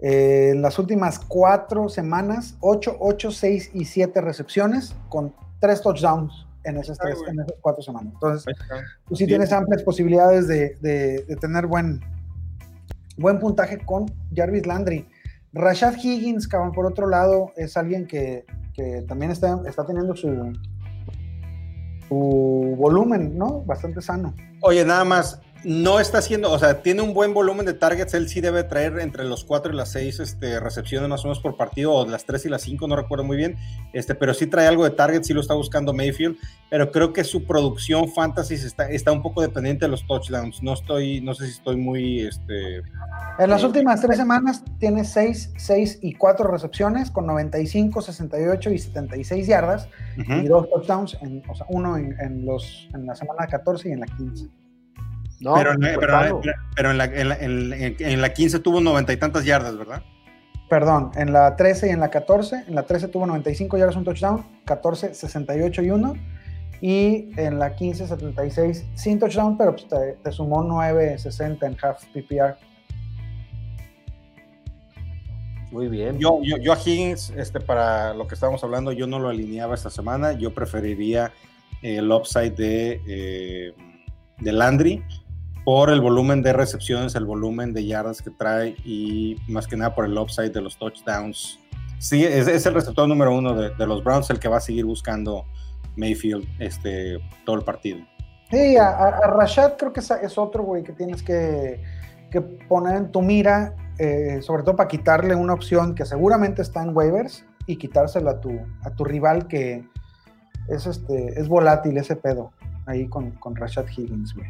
eh, en las últimas cuatro semanas, 8, 8, 6 y 7 recepciones con tres touchdowns en esas, tres, güey. en esas cuatro semanas. Entonces, tú sí Bien. tienes amplias posibilidades de, de- de tener buen, buen puntaje con Jarvis Landry. Rashad Higgins, cabrón, por otro lado, es alguien que, que también está, está teniendo su, su volumen, ¿no? Bastante sano. Oye, nada más, no está haciendo, o sea, tiene un buen volumen de targets, él sí debe traer entre los 4 y las 6 este, recepciones más o menos por partido, o las 3 y las 5, no recuerdo muy bien, este, pero sí trae algo de targets, sí lo está buscando Mayfield, pero creo que su producción fantasy está, está un poco dependiente de los touchdowns, no estoy, no sé si estoy muy, este, En las Sí. últimas tres semanas tiene 6, 6 y 4 recepciones con 95, 68 y 76 yardas ujú. y dos touchdowns, en, o sea, uno en, en los, en la semana 14 y en la 15. No, pero, en la- pero, claro. pero en, la, en, la, en en la 15 tuvo noventa y tantas yardas, ¿verdad? Perdón, en la 13 y en la 14. En la 13 tuvo 95 yardas, un touchdown. 14, 68 y 1. Y en la 15, 76 sin touchdown, pero pues te, te sumó 9, 60 en half PPR. Muy bien. Yo, yo, yo a Higgins, este, para lo que estábamos hablando, yo no lo alineaba esta semana. Yo preferiría el upside de, eh, de Landry por el volumen de recepciones, el volumen de yardas que trae y más que nada por el upside de los touchdowns. Sí, es, el receptor número uno de, los Browns, el que va a seguir buscando Mayfield este, todo el partido. Sí, a Rashad creo que es, es otro, güey, que tienes que, que poner en tu mira, eh, sobre todo para quitarle una opción que seguramente está en waivers y quitársela a tu, a tu rival que es, este, es volátil ese pedo ahí con, con Rashad Higgins, güey.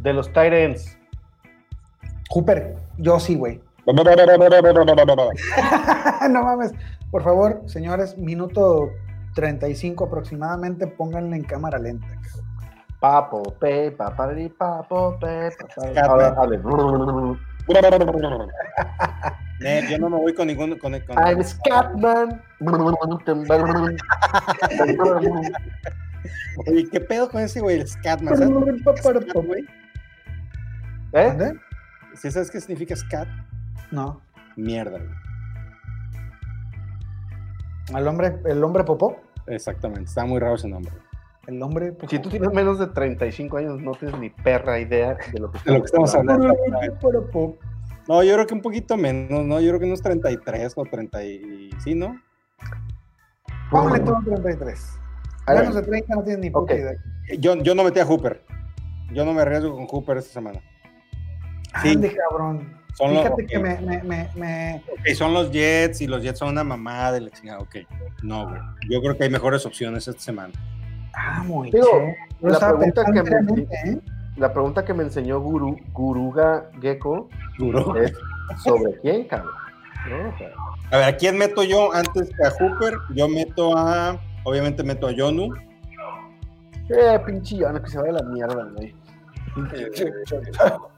De los tight ends. Cooper, yo sí, güey. no mames. Por favor, señores, minuto 35 aproximadamente, pónganle en cámara lenta. Papo, pe, papari, papo, pe, papari. Yo no me voy con ningún. Con, con- I'm Scatman. Oye, ¿qué pedo con ese güey? El Scatman. ¿Sabes güey? ¿Eh? ¿Dónde? ¿Sí sabes qué significa Scat? No. Mierda, güey. ¿El hombre, el hombre popó? Exactamente, está muy raro ese nombre. El hombre popó. Si tú tienes menos de 35 años, no tienes ni perra idea de lo que De lo que estamos hablando. Popó. No, yo creo que un poquito menos, ¿no? Yo creo que unos 33 o 30 y... Sí, ¿no? Póngale todo 33. A. Menos de 30 no tienes ni puta idea. Yo, yo no metí a Hooper. Yo no me arriesgo con Hooper esta semana. Sí. Ande, cabrón. Son los, Fíjate ok, que me, me, me, me- ok, son los Jets y los Jets son una mamada de la chingada. Ok, no, güey. Yo creo que hay mejores opciones esta semana. Ah, muy. Yo la pregunta que me- ¿eh? La pregunta que me enseñó Guru, Guruga Gecko es ¿sobre quién, cabrón? ¿No? O sea, A ver, ¿a quién meto yo antes que a Hooper? Yo meto a. Obviamente meto a Yonu. eh, pinche Yana, que se vaya a la mierda, güey.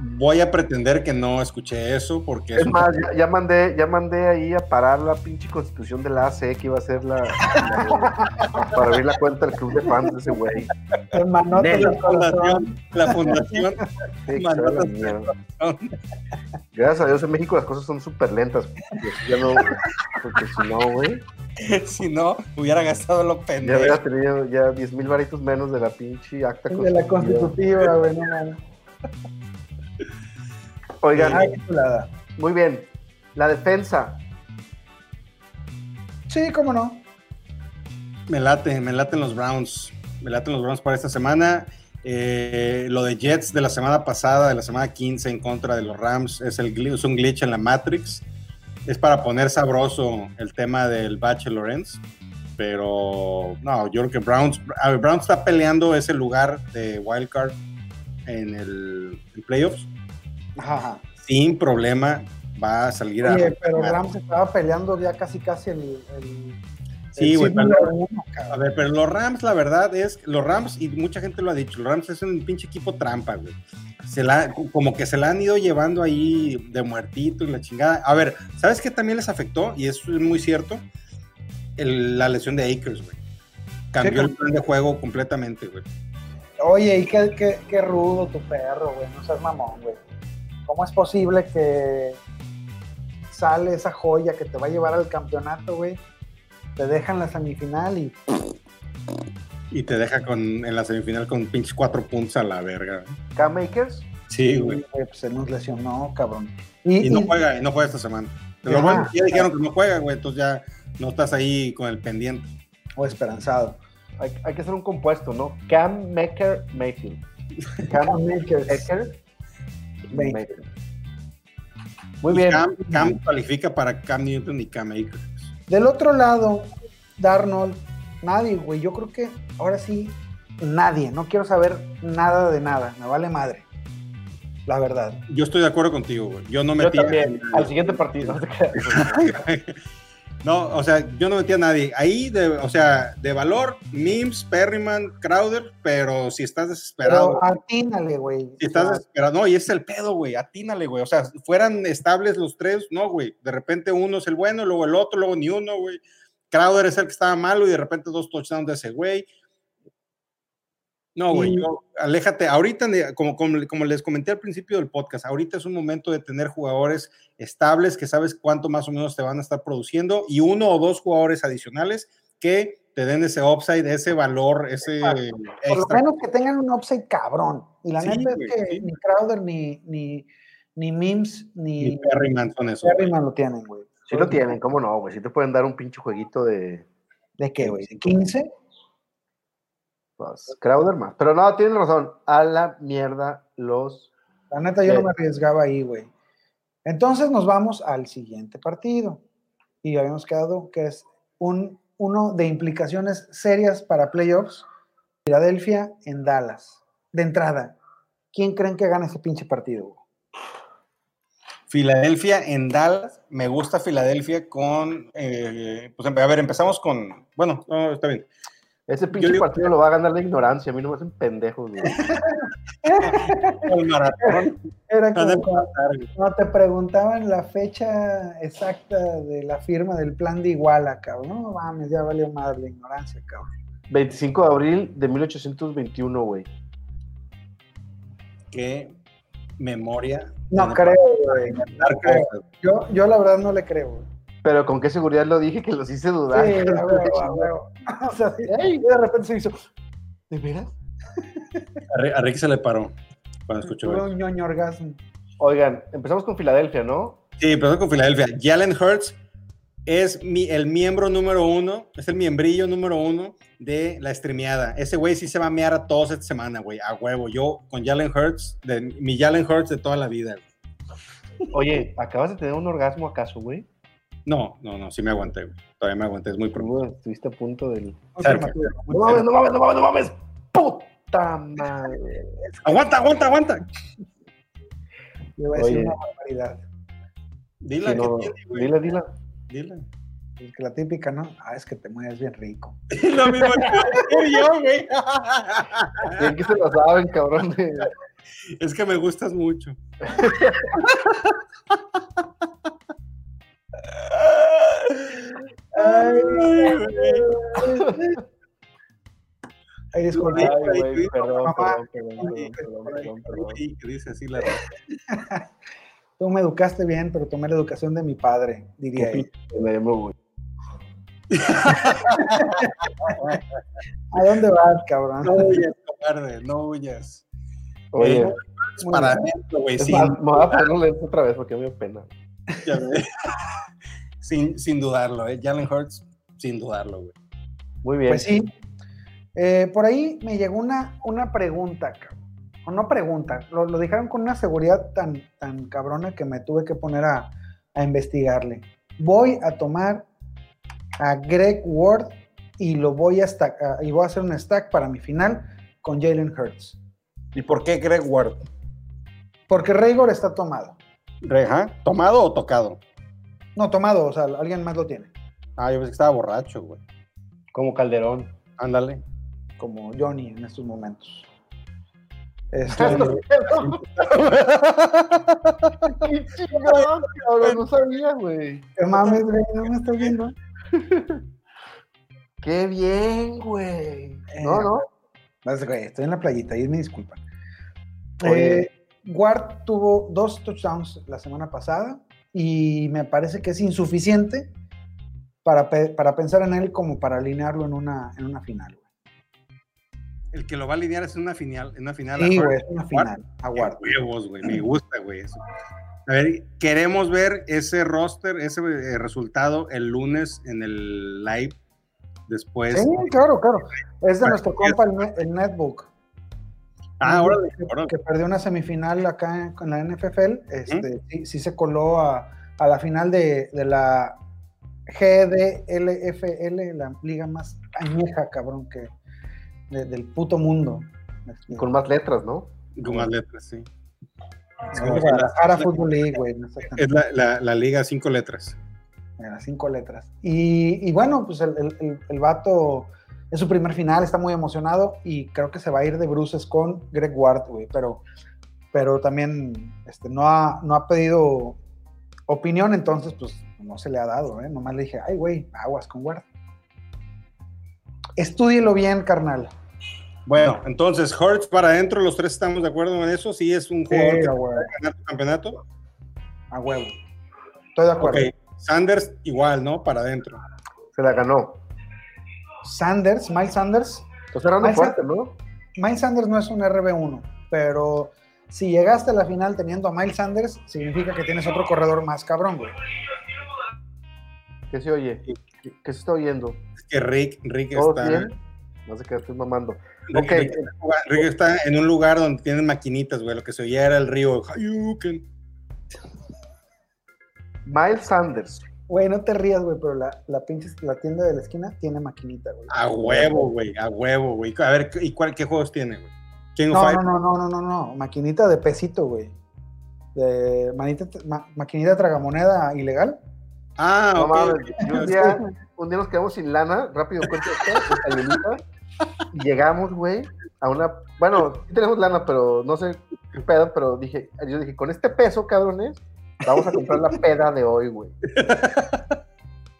Voy a pretender que no escuché eso porque es Es un- más, ya, ya mandé, ya mandé ahí a parar la pinche constitución de la AC que iba a ser la, la- para abrir la cuenta del club de fans de ese güey. Del la fundación. La fundación. Sí. Gracias a Dios en México las cosas son súper lentas. porque Ya no, porque si no, güey, si no, hubiera gastado lo ya pendejo. hubiera tenido ya 10 mil varitos menos de la pinche acta De la constitutiva, güey, no. Oigan, Ay, muy bien. La defensa. Sí, cómo no. Me late, me laten los Browns. Me laten los Browns para esta semana. Eh, lo de Jets de la semana pasada, de la semana 15 en contra de los Rams, es, el, es un glitch en la Matrix. Es para poner sabroso el tema del Bachelor Lawrence. Pero no, yo creo que Browns, a ver, Browns está peleando ese lugar de wildcard en el en playoffs. Ajá. Sin problema va a salir a. Oye, pero Rams estaba peleando ya casi casi el. el Sí, el güey, pero- A ver, pero los Rams, la verdad es, los Rams, y mucha gente lo ha dicho, los Rams es un pinche equipo trampa, güey. Se la, como que se la han ido llevando ahí de muertito y la chingada. A ver, ¿sabes qué también les afectó? Y eso es muy cierto. El- la lesión de Akers, güey. Cambió el plan de juego completamente, güey. Oye, y qué, qué, qué rudo tu perro, güey. No seas mamón, güey. ¿Cómo es posible que sale esa joya que te va a llevar al campeonato, güey? Te dejan la semifinal y Y te deja con, en la semifinal con pinches cuatro puntos a la verga. güey. Cam Makers, Sí, güey. pues se nos lesionó, cabrón. Y, Y no y- juega, y no juega esta semana. Pero Ajá. bueno, ya dijeron que no juega, güey, entonces ya no estás ahí con el pendiente. o esperanzado. hay, hay que hacer un compuesto, ¿no? Cam Maker Mayfield. Cam Makers. Maker Muy Y bien. Cam, Cam califica para Cam Newton y Cam Akers. Del otro lado, Darnold, nadie, güey. Yo creo que ahora sí, nadie. No quiero saber nada de nada. Me vale madre. La verdad. Yo estoy de acuerdo contigo, güey. Yo no Yo metí también. Al siguiente partido. no o sea, yo no metí a nadie. Ahí, de, o sea, de valor, Mims, Perryman, Crowder, pero si estás desesperado, Pero atínale, güey. si estás O sea, desesperado, no, y es el pedo, güey, atínale, güey. O sea, fueran estables los tres, no, güey. De repente uno es el bueno, luego el otro, luego ni uno, güey. Crowder es el que estaba malo y de repente dos touchdowns de ese güey. No, güey, yo- aléjate. Ahorita, como, como, como les comenté al principio del podcast, ahorita es un momento de tener jugadores estables que sabes cuánto más o menos te van a estar produciendo y uno o dos jugadores adicionales que te den ese upside, ese valor, ese por lo menos que tengan un upside cabrón. Y la Sí, neta güey, es que sí. ni Crowder, ni, ni, ni Mims, Y ni Perryman son esos. güey. Perryman lo tienen, güey. Sí lo tienen, ¿cómo no, güey? Sí te pueden dar un pinche jueguito de ¿De qué, güey? ¿De 15? Pues, Crowder más. Pero no, tienes razón. A la mierda los... La neta, yo no me arriesgaba ahí, güey. Entonces nos vamos al siguiente partido. Y habíamos quedado que es un, uno de implicaciones serias para playoffs. Filadelfia en Dallas. De entrada, ¿quién creen que gana ese pinche partido? güey? Filadelfia en Dallas. Me gusta Filadelfia con. eh, pues, a ver, empezamos con. Bueno, no, está bien. Ese pinche digo- partido lo va a ganar la ignorancia. A mí no me hacen pendejos, güey. El maratón. Era como cuando, te preguntaban la fecha exacta de la firma del plan de Iguala, cabrón. No mames, ya valió madre la ignorancia, cabrón. 25 de abril de 1821, güey. Qué memoria. No creo, güey. Yo, yo la verdad no le creo, güey. Pero con qué seguridad lo dije que los hice dudar. Sí, a huevo, a huevo. O sea, y de repente se hizo. ¿De veras? A Rick- A Rick se le paró cuando escuchó Tuve un ñoño orgasmo. Oigan, empezamos con Filadelfia, ¿no? Sí, empezó con Filadelfia. Jalen Hurts es mi, el miembro número uno, es el miembrillo número uno de la streameada. Ese güey sí se va a mear a todos esta semana, güey, a huevo. Yo con Jalen Hurts, de, mi Jalen Hurts de toda la vida. güey. Oye, ¿acabas de tener un orgasmo acaso, güey? No, no, no, sí me aguanté, güey. Todavía me aguanté, es muy pronto. Estuviste a punto del... No mames, no mames, no mames, no mames. Puta madre. Aguanta, aguanta, aguanta. Le voy a decir Oye. una barbaridad. No, que tiene, güey. dile, dile. Dile. Es que la típica, ¿no? Ah, es que te mueves bien rico. Lo mismo que yo, güey. Bien que se lo saben, cabrón. Es que me gustas mucho. Ay, güey. Ay, disculpe. Ay, güey, perdón, perdón, perdón. Sí, que dice así la Tú me educaste bien, pero tomé la educación de mi padre, diría él. ¿A dónde vas, cabrón? No huyas, cobarde, no huyas. Oye, Es para güey, más, me voy a poner otra vez porque me dio pena. ya ves. Sin, sin dudarlo, ¿eh? Jalen Hurts, sin dudarlo, güey. Muy bien. Pues sí. Eh, por ahí me llegó una, una pregunta, cabrón. o no pregunta, lo, lo dijeron con una seguridad tan, tan cabrona que me tuve que poner a, a investigarle. Voy a tomar a Greg Ward y lo voy a stack, a- y voy a hacer un stack para mi final con Jalen Hurts. ¿Y por qué Greg Ward? Porque Raygor está tomado. Reja, ¿tomado o tocado? No, tomado, o sea, alguien más lo tiene. Ah, yo pensé que estaba borracho, güey. Como Calderón. Ándale. Como Johnny en estos momentos. Este, ¡Qué cabrón! No sabía, güey. ¿Qué mames, güey? ¿No me estás viendo? ¡Qué bien, güey! No, no. Güey, estoy en la playita, y me disculpan. Eh, Ward tuvo dos touchdowns la semana pasada y me parece que es insuficiente para, pe- para pensar en él como para alinearlo en una, en una final. güey. El que lo va a alinear es en una final. En una final Sí, güey, es una final. A Qué Ward. huevos, güey. Me gusta, güey. eso. A ver, queremos ver ese roster, ese eh, resultado el lunes en el live. Después. Sí, claro, claro. Es de nuestro compa el, el Netbook. Ah, órale, que, órale. que perdió una semifinal acá en- con la NFL, este, sí, sí se coló a, a la final de, de la GDLFL, la liga más añeja, cabrón, que de- del puto mundo. Y con más letras, ¿no? Con más letras, sí. es Guadalajara Football League, güey, Es la, la, la liga cinco letras. las cinco letras. Y, y bueno, pues el, el, el- el vato es su primer final, está muy emocionado y creo que se va a ir de bruces con Greg Ward, güey, pero, pero también este, no, ha, no ha pedido opinión, entonces pues no se le ha dado, ¿eh? Nomás le dije, ay, güey, aguas con Ward. Estúdielo bien, carnal. Bueno, entonces, Hurts para adentro, los tres estamos de acuerdo en eso. Sí, es un jugador Sí, que a puede ganar tu campeonato. a huevo. Estoy de acuerdo. Ok, Sanders igual, ¿no? Para adentro. Se la ganó. Sanders, Miles Sanders, Está cerrando Ahí fuerte, ¿no? Miles Sanders no es un RB1, pero si llegaste a la final teniendo a Miles Sanders, significa que tienes otro corredor más cabrón, güey. ¿Qué se oye? ¿Qué, qué se está oyendo? Es que Rick, Rick ¿Todo está. bien? No sé qué estoy mamando. Rick, Ok. Rick está- Rick está en un lugar donde tienen maquinitas, güey. Lo que se oía era el río. Hayuken. Miles Sanders. Güey, no te rías, güey, pero la, la pinche la tienda de la esquina tiene maquinita, güey. A huevo, güey. A huevo, güey. A ver, ¿y cuál, qué juegos tiene, güey? No, no, no, no, no, no, no, maquinita de pesito, güey. De manita, ma- maquinita tragamoneda ilegal. Ah, No ok. mames, y un, día, un día nos quedamos sin lana, rápido cuento esto, y llegamos, güey, a una, bueno, sí tenemos lana, pero no sé qué pedo, pero dije, yo dije, con este peso, cabrones, vamos a comprar la peda de hoy, güey.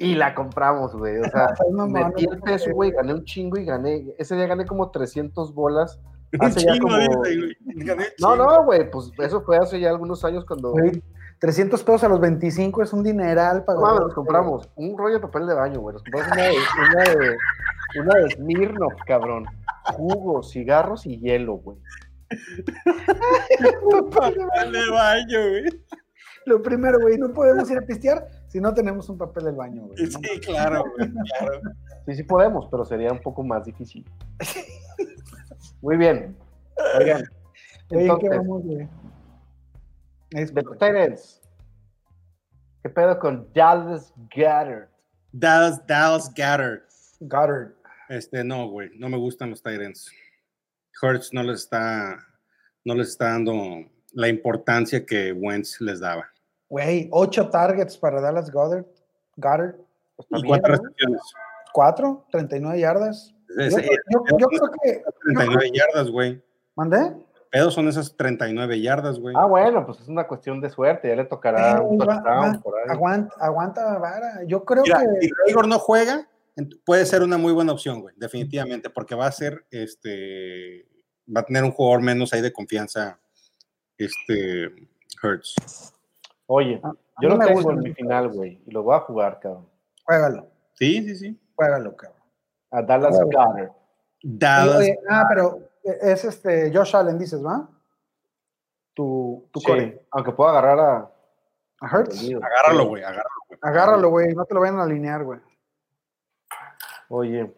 Y la compramos, güey, o sea, metí no el peso, güey, gané un chingo y gané, ese día gané como 300 bolas. Un Hace ya chingo, como- dice, güey. Gané No, chingo. no, güey, pues eso fue hace ya algunos años cuando... Güey, 300 pesos a los 25 es un dineral para No nos compramos un rollo de papel de baño, güey. Nos compramos una de, una de, una de Smirnoff, cabrón. Jugos, cigarros y hielo, güey. Papel de baño, güey. Lo primero, güey, no podemos ir a pistear si no tenemos un papel del baño, güey. No Sí, claro, güey. Claro. Sí, sí podemos, pero sería un poco más difícil. Muy bien. Oigan, Oye, ¿qué entonces, vamos, güey? De. ¿Qué pedo con Dallas Goddard? Dallas, Dallas Gatter. Goddard. Este, no, güey. No me gustan los Titans. Hurts no les está, no les está dando la importancia que Wentz les daba. Güey, ocho targets para Dallas Goddard. Goddard. ¿Y bien, cuántas ¿no? recepciones? Cuatro, 39 yardas. Es- Yo, es- yo- yo creo que. 39 yardas, güey. ¿Mandé? Pedos son esas 39 yardas, güey. Ah, bueno, pues es una cuestión de suerte. Ya le tocará un Eh, touchdown va- por ahí. Aguanta, aguanta, vara. Yo creo Mira, que. si Igor no juega, puede ser una muy buena opción, güey, definitivamente, porque va a ser, este, va a tener un jugador menos ahí de confianza, este, Hurts. Oye, a yo lo tengo gusta en mi final, güey. Y lo voy a jugar, cabrón. Juégalo, Sí, sí, sí. juégalo, cabrón. A Dallas. Goddard. Dallas, Oye, ah, pero es este Josh Allen, dices, ¿va? Tu, tu Sí, core. aunque puedo agarrar a. ¿A Hurts? agárralo, güey, agárralo. güey. Agárralo, güey, no te lo vayan a alinear, güey. Oye.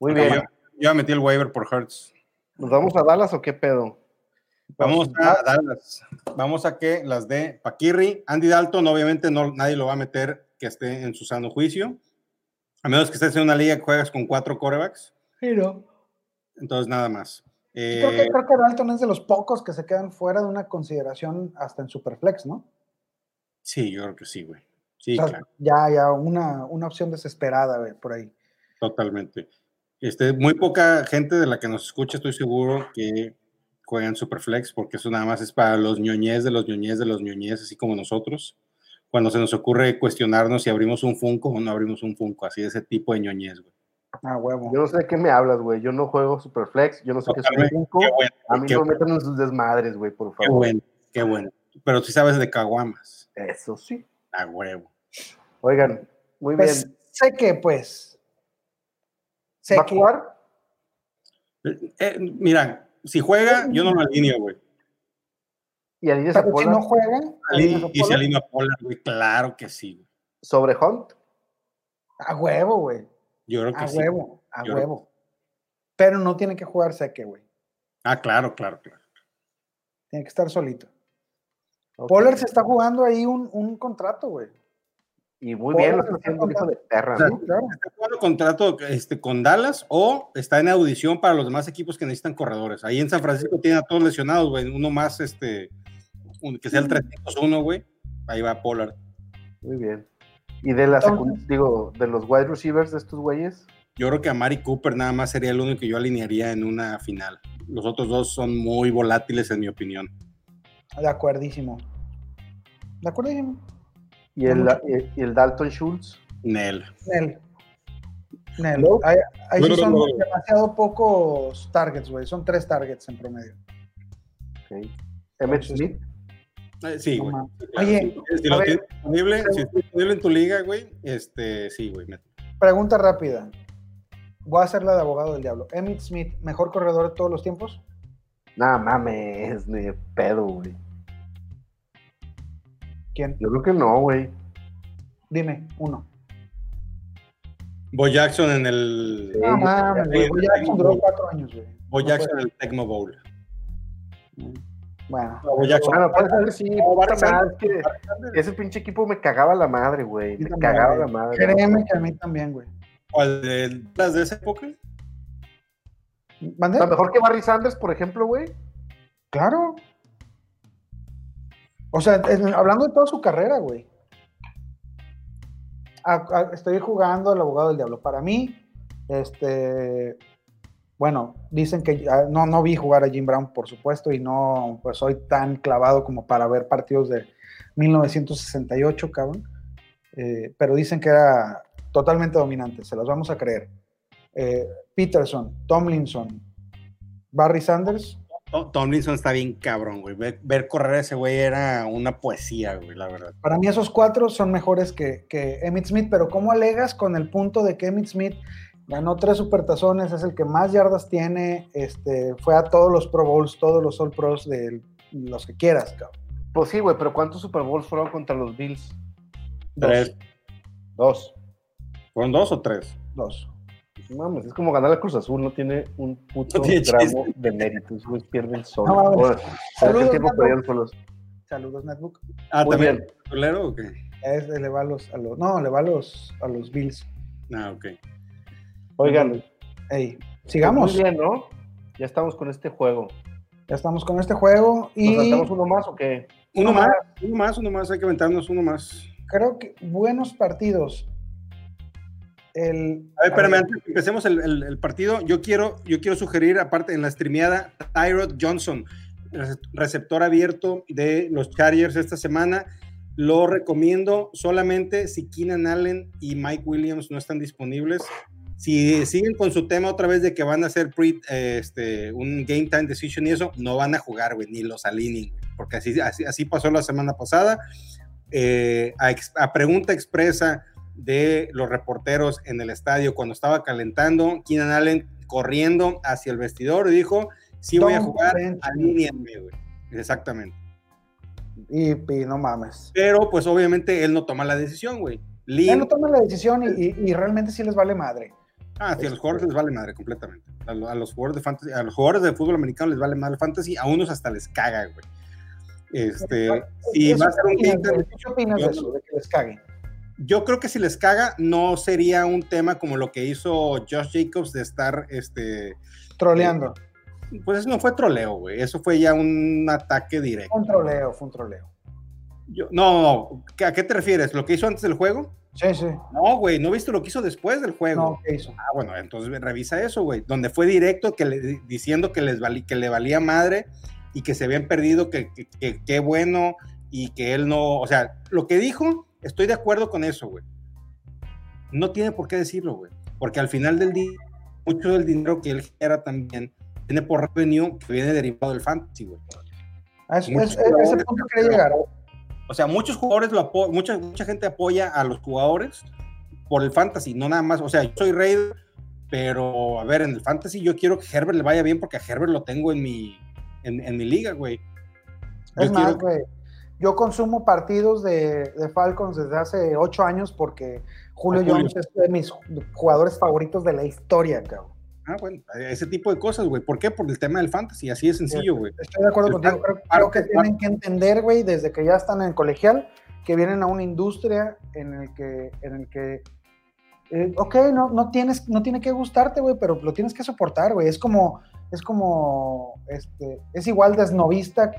Muy bien. Yo, yo ya metí el waiver por Hertz. ¿Nos vamos a Dallas o qué pedo? Vamos a darlas. Vamos a que las de Paquirri. Andy Dalton, obviamente, no, nadie lo va a meter que esté en su sano juicio. A menos que estés en una liga que juegas con cuatro corebacks. Pero Entonces, nada más. Eh, creo, que, creo que Dalton es de los pocos que se quedan fuera de una consideración hasta en Superflex, ¿no? sí, yo creo que sí, güey. Sí, O sea, claro, Ya, ya, una, una opción desesperada güey, por ahí. totalmente. Este, muy poca gente de la que nos escucha, estoy seguro que juegan Superflex, porque eso nada más es para los ñoñez de los ñoñez de los ñoñez, así como nosotros. Cuando se nos ocurre cuestionarnos si abrimos un Funko o no abrimos un Funko, así de ese tipo de ñoñez, güey. Ah, huevo. Yo no sé de qué me hablas, güey. Yo no juego Superflex, yo no sé qué es un Totalmente. 5. Qué bueno, A mí qué no me bueno, metan en sus desmadres, güey, por qué favor. bueno, qué bueno. Pero si sabes de caguamas, Eso sí. a huevo. Oigan, muy Pues bien. sé que, pues. Sé ¿Va a jugar? Eh, mira, si juega, yo no lo alineo, güey. ¿Y alineas a Pero si Pollard no juega, Alin- ¿alineas a Y si Pollard? alineo a Pollard, güey, claro que sí. güey. sobre Hunt? a huevo, güey. Yo creo que A sí. huevo, a Yo- huevo. Pero no tiene que jugar Seque, güey. Ah, claro, claro, claro. Tiene que estar solito. Ok. Pollard se está jugando ahí un, un contrato, güey. Y muy bien, lo está haciendo hijo de perra, ¿no? Claro. ¿Está jugando contrato este, con Dallas o está en audición para los demás equipos que necesitan corredores? Ahí en San Francisco tiene a todos lesionados, güey. Uno más, este, un- que sea el 301, güey. Ahí va Pollard. Muy bien. Y de la Entonces- secund- digo, de los wide receivers de estos güeyes, Yo creo que a Mari Cooper nada más sería el único que yo alinearía en una final. Los otros dos son muy volátiles, en mi opinión. De acuerdísimo. De acuerdísimo. Y No el, y el Dalton Schultz. Nel. Nel. Nel. No. Ahí, No, no, son no, no. demasiado pocos targets, güey. Son tres targets en promedio. ok. Emmett Smith. Eh, sí, No güey. Oye, si lo tienes disponible, si está disponible en tu liga, güey, este, sí, güey. Pregunta rápida. Voy a hacer la de abogado del diablo. Emmitt Smith, mejor corredor de todos los tiempos. Nah, mames, ni de pedo, güey. ¿Quién? Yo creo que no, güey. Dime, uno. Bo Jackson en el. Sí. No mames, güey. sí, Bo Jackson duró cuatro años, güey. Bo No Jackson en el Tecmo Bowl. Bueno. Bo Jackson. Bueno, puede ser sí. No, que ese pinche equipo me cagaba la madre, güey. Me también, cagaba güey. la madre. Créeme que a mí también, güey. ¿Cuál de las de esa época? Está mejor que Barry Sanders, por ejemplo, güey. Claro. O sea, hablando de toda su carrera, güey. Estoy jugando al abogado del diablo. Para mí, este, bueno, dicen que ah, no, no vi jugar a Jim Brown, por supuesto, y no pues soy tan clavado como para ver partidos de 1968, cabrón. Eh, pero dicen que era totalmente dominante, se las vamos a creer. Eh, Peterson, Tomlinson, Barry Sanders, Tomlinson está bien cabrón, güey. Ver, ver correr a ese güey era una poesía, güey, la verdad. Para mí esos cuatro son mejores que, que Emmitt Smith, pero ¿cómo alegas con el punto de que Emmitt Smith ganó tres supertazones, es el que más yardas tiene, este, fue a todos los Pro Bowls, todos los All Pros de los que quieras, cabrón? Pues sí, güey, pero ¿cuántos Super Bowls fueron contra los Bills? Dos, Tres. Dos. ¿Fueron dos o tres? dos. Mames, es como ganar al Cruz Azul, no tiene un puto No tiene gramo de méritos, güey, pierden solo. No Saludos, tiempo solos. Saludos, Netbook. Ah, Muy ¿también? bien. ¿Solero o qué? Es, le va a los, a los, no, le va a los, a los Bills. Ah, ok. Oigan, Ey, sigamos. Muy bien, ¿no? Ya estamos con este juego. Ya estamos con este juego ¿Nos y saltamos uno más o qué? Uno más, uno más, uno más, hay que aventarnos uno más. creo que buenos partidos. El, A ver, espérame, ver, antes que empecemos el, el- el partido, yo quiero, yo quiero sugerir, aparte en la streameada, Tyrod Johnson, rece- receptor abierto de los Chargers esta semana. Lo recomiendo solamente si Keenan Allen y Mike Williams no están disponibles. Si siguen con su tema otra vez de que van a hacer pre- eh, este, un game time decision y eso, no van a jugar, güey, ni los alineen, porque así, así, así pasó la semana pasada. Eh, a, ex- a pregunta expresa de los reporteros en el estadio cuando estaba calentando, Keenan Allen corriendo hacia el vestidor y dijo, sí voy a jugar, bench me". alíñenme, güey. Exactamente. y, y no mames. Pero pues obviamente él no toma la decisión, güey. Él no toma la decisión y, y- y realmente sí les vale madre. Ah, sí, a los jugadores les vale madre completamente. A, lo- a los jugadores de fantasy, a los jugadores de fútbol americano les vale madre fantasy, a unos hasta les caga, güey. Este, Eso va a ser un ¿qué opinas, de eso, de que les? Yo creo que si les caga, no sería un tema como lo que hizo Josh Jacobs de estar, este, Troleando. pues eso no fue troleo, güey. Eso fue ya un ataque directo. Fue un troleo, fue un troleo. Yo- no, no, ¿a qué te refieres? ¿Lo que hizo antes del juego? Sí, sí. No, güey, no viste lo que hizo después del juego. No, ¿qué hizo? Ah, bueno, entonces revisa eso, güey. Donde fue directo que le- diciendo que, les valí- que le valía madre y que se habían perdido, que qué bueno y que él no. O sea, lo que dijo, estoy de acuerdo con eso, güey. No tiene por qué decirlo, güey. Porque al final del día, mucho del dinero que él genera también tiene por revenue que viene derivado del fantasy, güey. A eso- Muchos es- es- ese punto quería llegar. O sea, muchos jugadores lo mucha, mucha gente apoya a los jugadores por el fantasy, no nada más. O sea, yo soy Raider, pero a ver, en el fantasy yo quiero que Herbert le vaya bien porque a Herbert lo tengo en mi, en, en mi liga, güey. Yo Es más, güey, yo consumo partidos de, de Falcons desde hace ocho años porque Julio Julio. Jones es de mis jugadores favoritos de la historia, cabrón. Ah, bueno, ese tipo de cosas, güey. ¿Por qué? Por el tema del fantasy, así de sencillo, güey. Estoy de acuerdo El contigo. creo que tienen que entender, güey, desde que ya están en el colegial, que vienen a una industria en el que, en el que eh, ok, no, no, tienes, no tiene que gustarte, güey, pero lo tienes que soportar, güey. Es como, es como, este, es igual de esnovista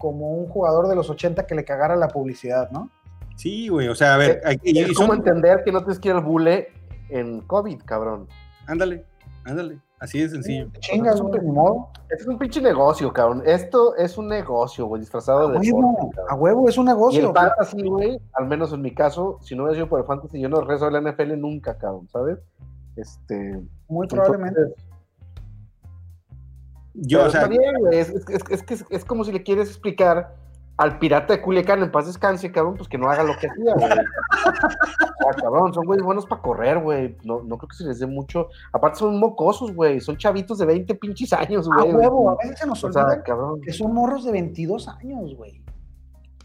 como un jugador de los 80 que le cagara la publicidad, ¿no? Sí, güey, o sea, a ver, hay- y- y Es como entender que no tienes que ir al bule en COVID, cabrón. ándale, ándale, así de sencillo. Chingas, güey, ni modo. Este es un pinche negocio, cabrón. Esto es un negocio, güey, disfrazado A de huevo, deporte, a huevo, es un Y negocio. el fantasy, güey, al menos en mi caso, si no hubiera sido por el fantasy, yo no regreso a la NFL nunca, cabrón, ¿sabes? Este. Muy probablemente. entonces, Yo, pero o sea, está bien, güey. Es, es- es- es que es, es como si le quieres explicar al pirata de Culiacán en paz descanse, cabrón, pues que no haga lo que hacía, güey. O sea, cabrón, son güeyes buenos para correr, güey. No, no creo que se les dé mucho. Aparte son mocosos, güey. Son chavitos de 20 pinches años, A güey. huevo, a veces se nos O sea, olvida cabrón. que son morros de 22 años, güey.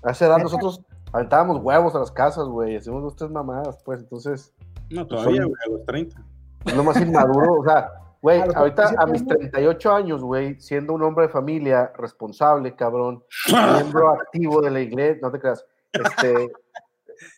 A esa edad nosotros aventábamos huevos a las casas, güey. Hacíamos dos, tres mamadas, pues. Entonces, no, todavía, son- güey, a los 30. es lo más inmaduro. O sea, güey, A ahorita a 27 mis años. 38 años, güey, siendo un hombre de familia, responsable, cabrón, miembro activo de la iglesia, no te creas, este,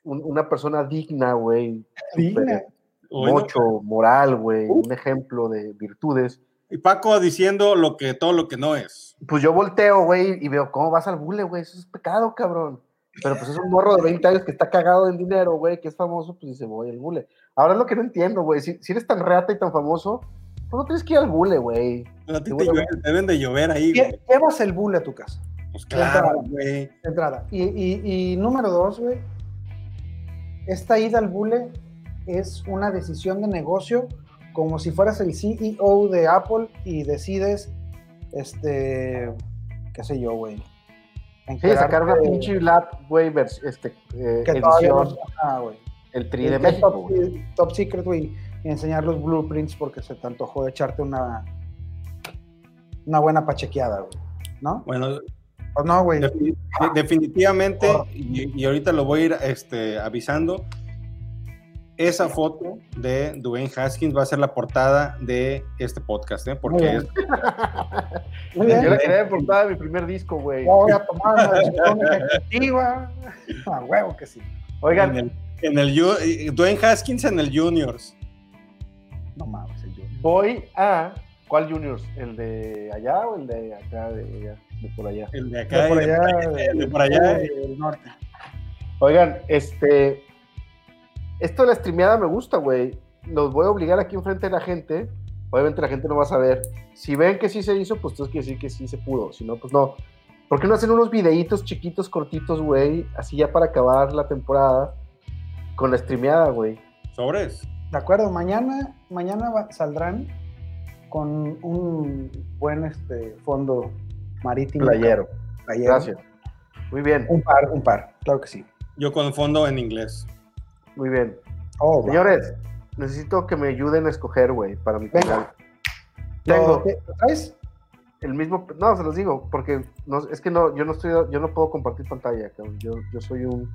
un- una persona digna, güey, Digna. Oye, mocho, moral, güey, un ejemplo de virtudes. Y Paco diciendo lo que, todo lo que no es. Pues yo volteo, güey, y veo cómo vas al bule, güey, eso es pecado, cabrón. Pero pues es un morro de 20 años que está cagado en dinero, güey, que es famoso, pues dice, voy al bule. Ahora es lo que no entiendo, güey, si, si eres tan reata y tan famoso, pues no tienes que ir al bule, güey. A ti te llueve- deben de llover ahí, güey. Lle- Llevas el bulle a tu casa, Pues claro, güey. de entrada. Y, y- y número dos, güey, esta ida al bulle es una decisión de negocio como si fueras el CEO de Apple y decides, este, qué sé yo, güey. Sí, sacar una pinche lap, güey, este, eh, no el tri de México, top, secret, güey, enseñar los blueprints porque se te antojó de echarte una, una buena pachequeada, güey. ¿No? Bueno, Pues no, güey. defini- de- definitivamente, y, y ahorita lo voy a ir este, avisando, esa foto de Dwayne Haskins va a ser la portada de este podcast, ¿eh? Porque es, Yo la quería de portada de mi primer disco, güey. Voy a tomar una ejecutiva. A huevo que sí. Oigan, en el, en el Dwayne Haskins en el Juniors. No mames, el Junior. voy a. ¿Cuál Juniors? ¿El de allá o el de acá, de, allá, de por allá? El de acá, De por y de allá, por allá, de- de por allá. del norte. Oigan, este. Esto de la streameada me gusta, güey. Los voy a obligar aquí enfrente de la gente. Obviamente la gente no va a saber. Si ven que sí se hizo, pues entonces quiere decir que sí se pudo. Si no, pues no. ¿Por qué no hacen unos videitos chiquitos, cortitos, güey? Así ya para acabar la temporada. Con la streameada, güey. Sobres. De acuerdo, mañana, mañana va- saldrán con un buen este, fondo marítimo. Playero. Playero. Gracias. Muy bien, Un par, un par, claro que sí. Yo con fondo en inglés. muy bien. Oh, va. Señores, necesito que me ayuden a escoger, güey, para mi. ¿Lo- Tengo te- ¿lo traes? el mismo, no, se los digo, porque no, es que no, yo no estoy, yo no puedo compartir pantalla, cabrón. Yo, yo soy un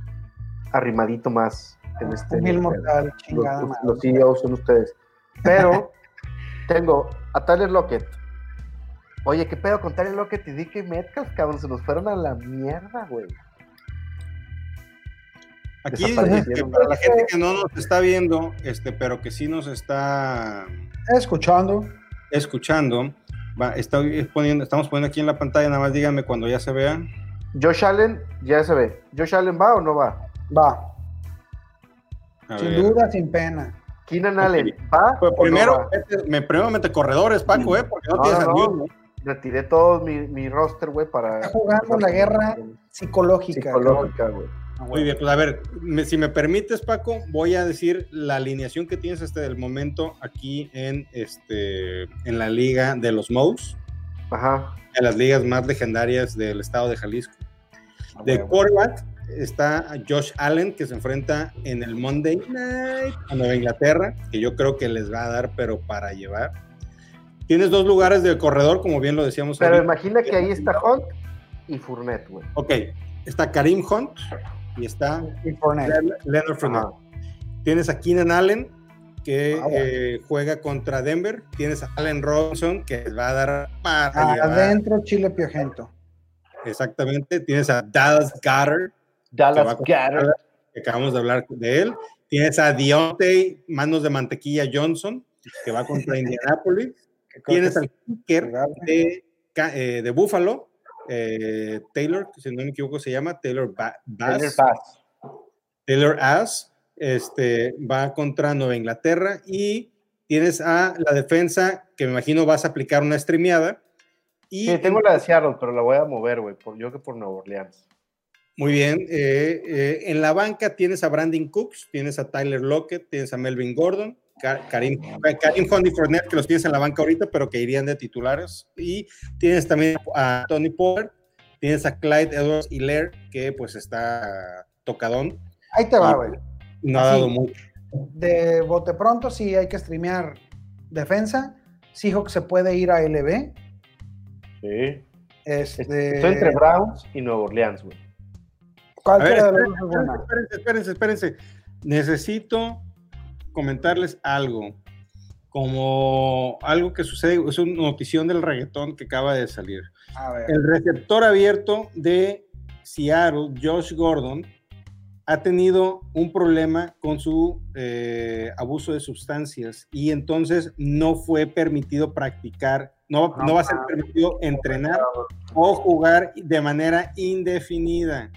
arrimadito más en este. Mil mortal, Los, chingada los- los CEOs son ustedes. Pero tengo a Tyler Lockett. Oye, ¿qué pedo con Tyler Lockett y DK Metcalf, cabrón? Se nos fueron a la mierda, güey. Aquí, este, para la gente que no nos está viendo, este, pero que sí nos está Escuchando. escuchando, va, estoy poniendo, estamos poniendo aquí en la pantalla, nada más díganme cuando ya se vea. Josh Allen, ya se ve. ¿Josh Allen va o no va? Va. A Sin ver. duda, sin pena. Keenan. Allen, ¿va? Pues no primero, va? vete- me primero mete corredores, Paco, ¿eh? Porque no, No, tienes no, a no. Retiré todo mi, mi roster, güey, para. Está jugando la guerra psicológica. psicológica, güey. cabrón. Muy bien, pues a ver, me- si me permites, Paco, voy a decir la alineación que tienes hasta el momento aquí en, este, en la liga de los Mouse, Ajá. de las ligas más legendarias del estado de Jalisco. De huevo. quarterback está Josh Allen, que se enfrenta en el Monday Night a Nueva Inglaterra, que yo creo que les va a dar, pero para llevar. Tienes dos lugares de corredor, como bien lo decíamos. Pero ahorita. imagina que ahí está Hunt y Fournette, güey. Ok, está Karim Hunt y está Y Fournette. Leonard Fournette. Tienes a Keenan Allen, que Ah, bueno. eh, juega contra Denver. Tienes a Allen Robinson, que les va a dar para Ah, llevar. Adentro, Chile Piojento. Exactamente. Tienes a Dallas Goddard, Dallas Goddard. que acabamos de hablar de él. Tienes a Deontay, manos de mantequilla Johnson, que va contra Indianapolis. Tienes al kicker de, eh, de Buffalo, eh, Taylor, que si no me equivoco se llama, Taylor Ba- Bass. Taylor Pass. Taylor Ass este, va contra Nueva Inglaterra y tienes a la defensa que me imagino vas a aplicar una streameada. Y Sí, tengo la de Seattle, pero la voy a mover, güey. Por, yo que por Nueva Orleans. Muy bien, eh, eh, en la banca tienes a Brandon Cooks, tienes a Tyler Lockett, tienes a Melvin Gordon, Ka- Karim, Karim y Fournette, que los tienes en la banca ahorita, pero que irían de titulares. Y tienes también a Tony Pollard, tienes a Clyde Edwards Hilaire, que pues está tocadón, Ahí te va, güey. no ha dado mucho. De bote pronto, sí hay que streamear defensa. Seahawks se puede ir a LB. Sí. Este, Estoy entre Browns y Nueva Orleans, güey. ¿Cuál A ver, de los espérense, espérense. Necesito comentarles algo. Como algo que sucede, es una notición del reggaetón que acaba de salir. A ver. El receptor abierto de Seattle, Josh Gordon, ha tenido un problema con su eh, abuso de sustancias y entonces no fue permitido practicar, no, no va a ser permitido entrenar o jugar de manera indefinida.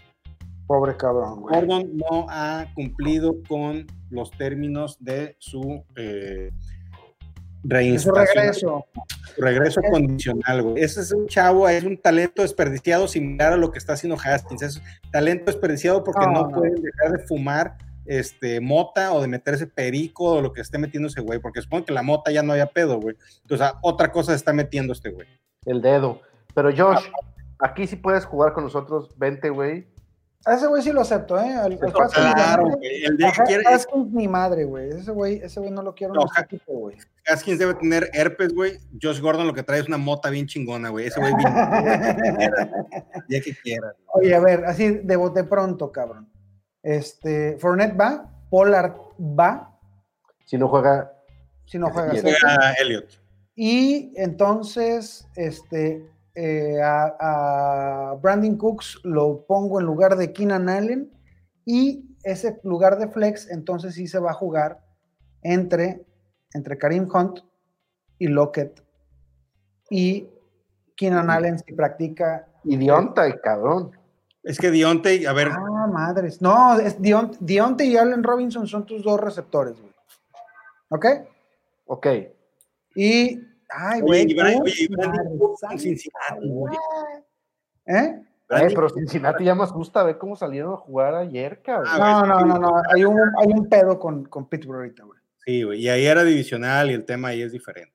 Pobre cabrón, güey. Gordon no ha cumplido con los términos de su eh, regreso. su regreso condicional, güey. Ese es un chavo, es un talento desperdiciado similar a lo que está haciendo Haskins. Es talento desperdiciado porque No, no, no. pueden dejar de fumar este, mota o de meterse perico o lo que esté metiendo ese güey, porque supongo que la mota ya no había pedo, güey. Entonces, a otra cosa se está metiendo este güey. El dedo. Pero Josh, aquí sí puedes jugar con nosotros. Vente, güey. A ese güey sí lo acepto, ¿eh? Al, al Claro, Haskins, güey. El día que quiere, Haskins ni madre, güey. Ese güey, ese güey no lo quiero No, este Ha- equipo, güey. Haskins debe tener herpes, güey. Josh Gordon lo que trae es una mota bien chingona, güey. Ese güey bien. ya que quiera. Oye, a ver, así de bote pronto, cabrón. Este, Fournette va, Pollard va, Si no juega, si no juega Sexton. Juega Elliot. Y entonces, este, eh, a, a Brandon Cooks lo pongo en lugar de Keenan Allen y ese lugar de flex, entonces sí se va a jugar entre, entre Karim Hunt y Lockett. Y Keenan Allen si practica. y Dionta, cabrón. Es que Dionte, a ver, Ah, madres. No, es Deont- Deontay y Allen Robinson son tus dos receptores, güey. ¿Ok? Ok. Y. Ay, Oye, güey. oye, con Cincinnati, güey. ¿Eh? Eh, pero Cincinnati ya más gusta ver cómo salieron a jugar ayer, cabrón. Ah, No, no, no, no. Hay un, hay un pedo con, con Pittsburgh ahorita, güey. Sí, güey. Y ahí era divisional y el tema ahí es diferente.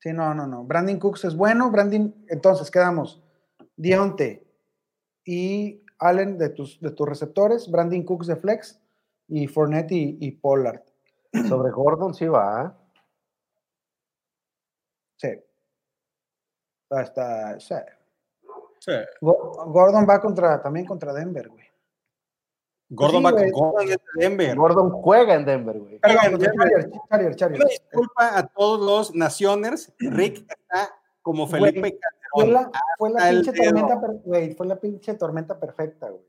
Sí, no, no, no. Brandon Cooks es bueno. Brandon, entonces quedamos Dionte y Allen de tus, de tus receptores, Brandon Cooks de flex y Fournette y, y Pollard. Sobre Gordon sí va. ¿Eh? Sí. Hasta, sí. Sí. Go- Gordon va contra, también contra Denver, güey. Gordon, sí, va- güey. Gordon es de Denver. Gordon juega en Denver, güey. Perdón, Chargers, Chargers, Una disculpa a todos los Nacioners. Rick está como Felipe Fue Calderón. la, fue la hasta el pinche tormenta, per- güey, fue la pinche tormenta perfecta, güey.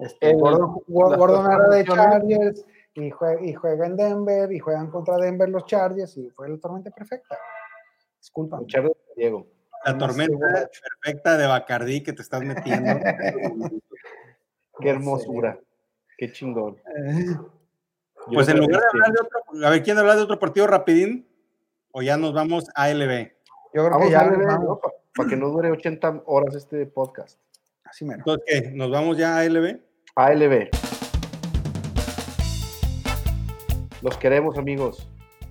Este, El- Gordon, Gordon era de. Chargers y juega, y juega en Denver y juegan contra Denver los Chargers y fue la tormenta perfecta. Disculpa. Charles Diego. La No tormenta perfecta de Bacardí que te estás metiendo. Qué hermosura. Qué chingón. Yo Pues en lugar de hablar de otro, a ver, ¿quién habla de otro partido rapidín? O ya nos vamos a LB. Yo creo Vamos que ya a vamos, Para que no dure 80 horas este podcast. así mero. Entonces, ¿qué? ¿Nos vamos ya a LB? ALB. Los queremos, amigos.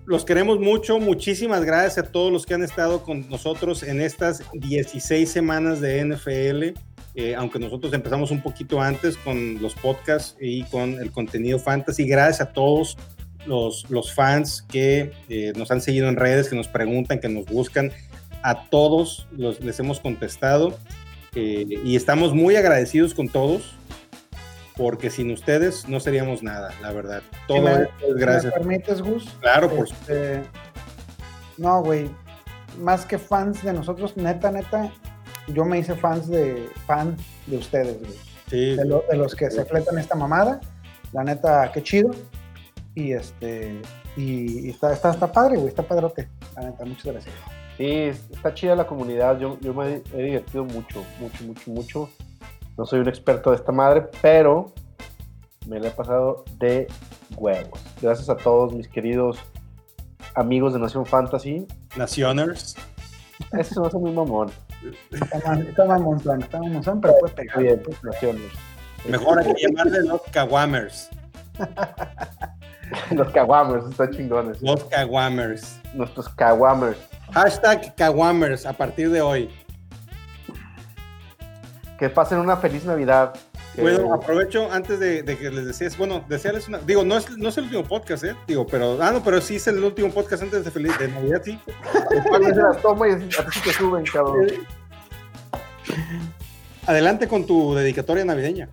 Los queremos mucho. Muchísimas gracias a todos los que han estado con nosotros en estas 16 semanas de NFL. Eh, aunque nosotros empezamos un poquito antes con los podcasts y con el contenido fantasy. Gracias a todos los, los fans que eh, nos han seguido en redes, que nos preguntan, que nos buscan. A todos los, les hemos contestado eh, y estamos muy agradecidos con todos porque sin ustedes no seríamos nada, la verdad. Todo me- esto es gracias. ¿Me permites, Gus? Claro, por Este, no, güey. Más que fans de nosotros, neta, neta, yo me hice fans de fan de ustedes, güey. Sí, De, lo- de los que se fletan esta mamada. La neta, qué chido. Y este. Y, y está, está, está padre, güey. Está padrote. La neta, muchas gracias. Sí, está chida la comunidad. Yo, yo me he divertido mucho, mucho, mucho, mucho. No soy un experto de esta madre, pero me la he pasado de huevos. Gracias a todos mis queridos amigos de Nación Fantasy. Nacioners. Ese se me hace muy mamón. Está, ma- está mamonzón, está mamonzón, pero puede pegar. Bien, Naciones. Mejor hay que llamarle los Kawamers. Los Kawamers, están chingones. Los Kawamers. Nuestros Kawamers. Hashtag Kawamers a partir de hoy. Que pasen una feliz Navidad. Bueno, aprovecho antes de, de que les decías, bueno, desearles una. Digo, no es, no es el último podcast, ¿eh? Digo, pero. Ah, no, pero sí es el último podcast antes de, feliz, de Navidad, sí. Las toma y a ti sí te suben, cabrón. Adelante con tu dedicatoria navideña.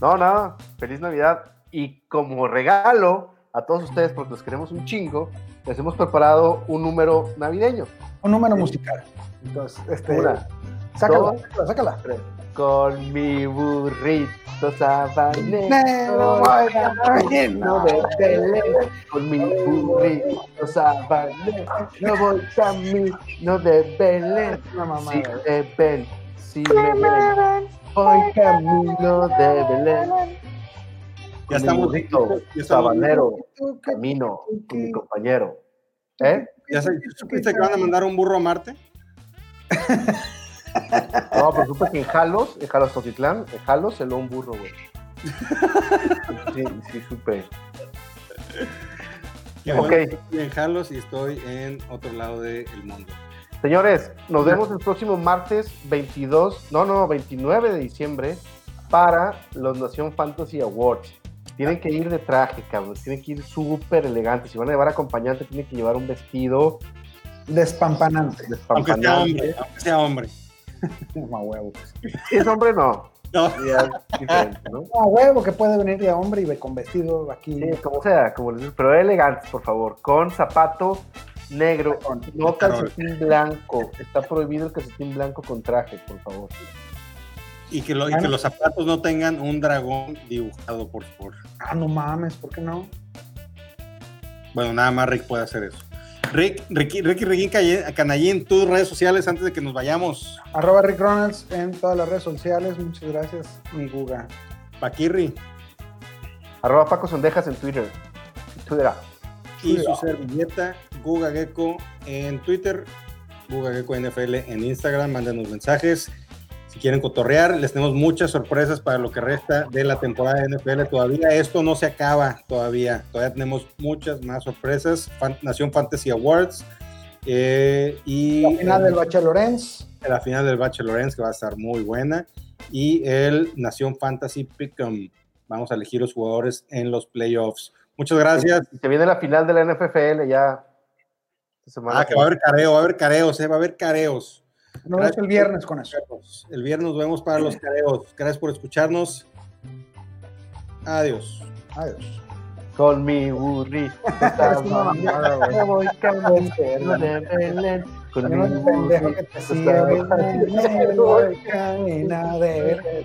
No, nada. Feliz Navidad. Y como regalo a todos ustedes, porque los queremos un chingo, les hemos preparado un número navideño. Un número musical. Entonces, este. Una, sácala, sácala, sácala. Con mi burrito sabanero. Camino de Belén. Con mi burrito sabanero. No voy camino de Belén. Una mamada, Si me ven, si me ven. Voy camino de Belén. Ya estamos. burrito sabanero. Camino con mi compañero. ¿Eh? ¿Ya sabes, supiste que van a mandar un burro a Marte? No, pero supe que en Jalos, en Jalos Totitlán, en Jalos se lo un burro, güey. Sí, sí, supe. Qué Ok. bueno, estoy en Jalos y estoy en otro lado del mundo. Señores, nos vemos el próximo martes 22, no, no, 29 de diciembre para los Nación Fantasy Awards. Tienen que ir de traje, cabrón. Tienen que ir súper elegantes. Si van a llevar acompañante, tienen que llevar un vestido Despampanante. Aunque sea despampanante. hombre, aunque sea hombre. Huevo. Si es hombre, no. No, Ya es diferente, ¿no? No, huevo, que puede venir de hombre y ve con vestido aquí. Sí, como sea, como les digo, pero elegantes, por favor, con zapato negro, no calcetín blanco. Está prohibido el calcetín blanco con traje, por favor. y que, lo- y que los zapatos no tengan un dragón dibujado, por favor. Ah, no mames, ¿por qué no? Bueno, nada más Rick puede hacer eso. Rick, Ricky, Ricky, Ricky Canallín, tus redes sociales antes de que nos vayamos. Arroba Rick Ronalds en todas las redes sociales. Muchas gracias, mi Guga. Paquirri Arroba Paco Sondejas en Twitter. Twitter. y su servilleta Guga Gecko en Twitter, Guga Gecko NFL en Instagram. Mándenos mensajes. Si quieren cotorrear, les tenemos muchas sorpresas para lo que resta de la temporada de NFL. Todavía esto no se acaba, todavía. Todavía tenemos muchas más sorpresas. Fan- Nación Fantasy Awards. eh, y La final del Bachelorens. la final del Bachelorette que va a estar muy buena y el Nación Fantasy Pick'em. Vamos a elegir los jugadores en los playoffs. Muchas gracias. Se viene la final de la NFFL ya. esta semana. Ah, que va a haber careo, va a haber careos, eh, va a haber careos. Nos vemos el viernes con eso. El viernes nos vemos para los careos. Gracias por escucharnos. Adiós. Adiós. Con mi burrito. Me voy caminando de Belén. Con mi burrito. Me voy camino de.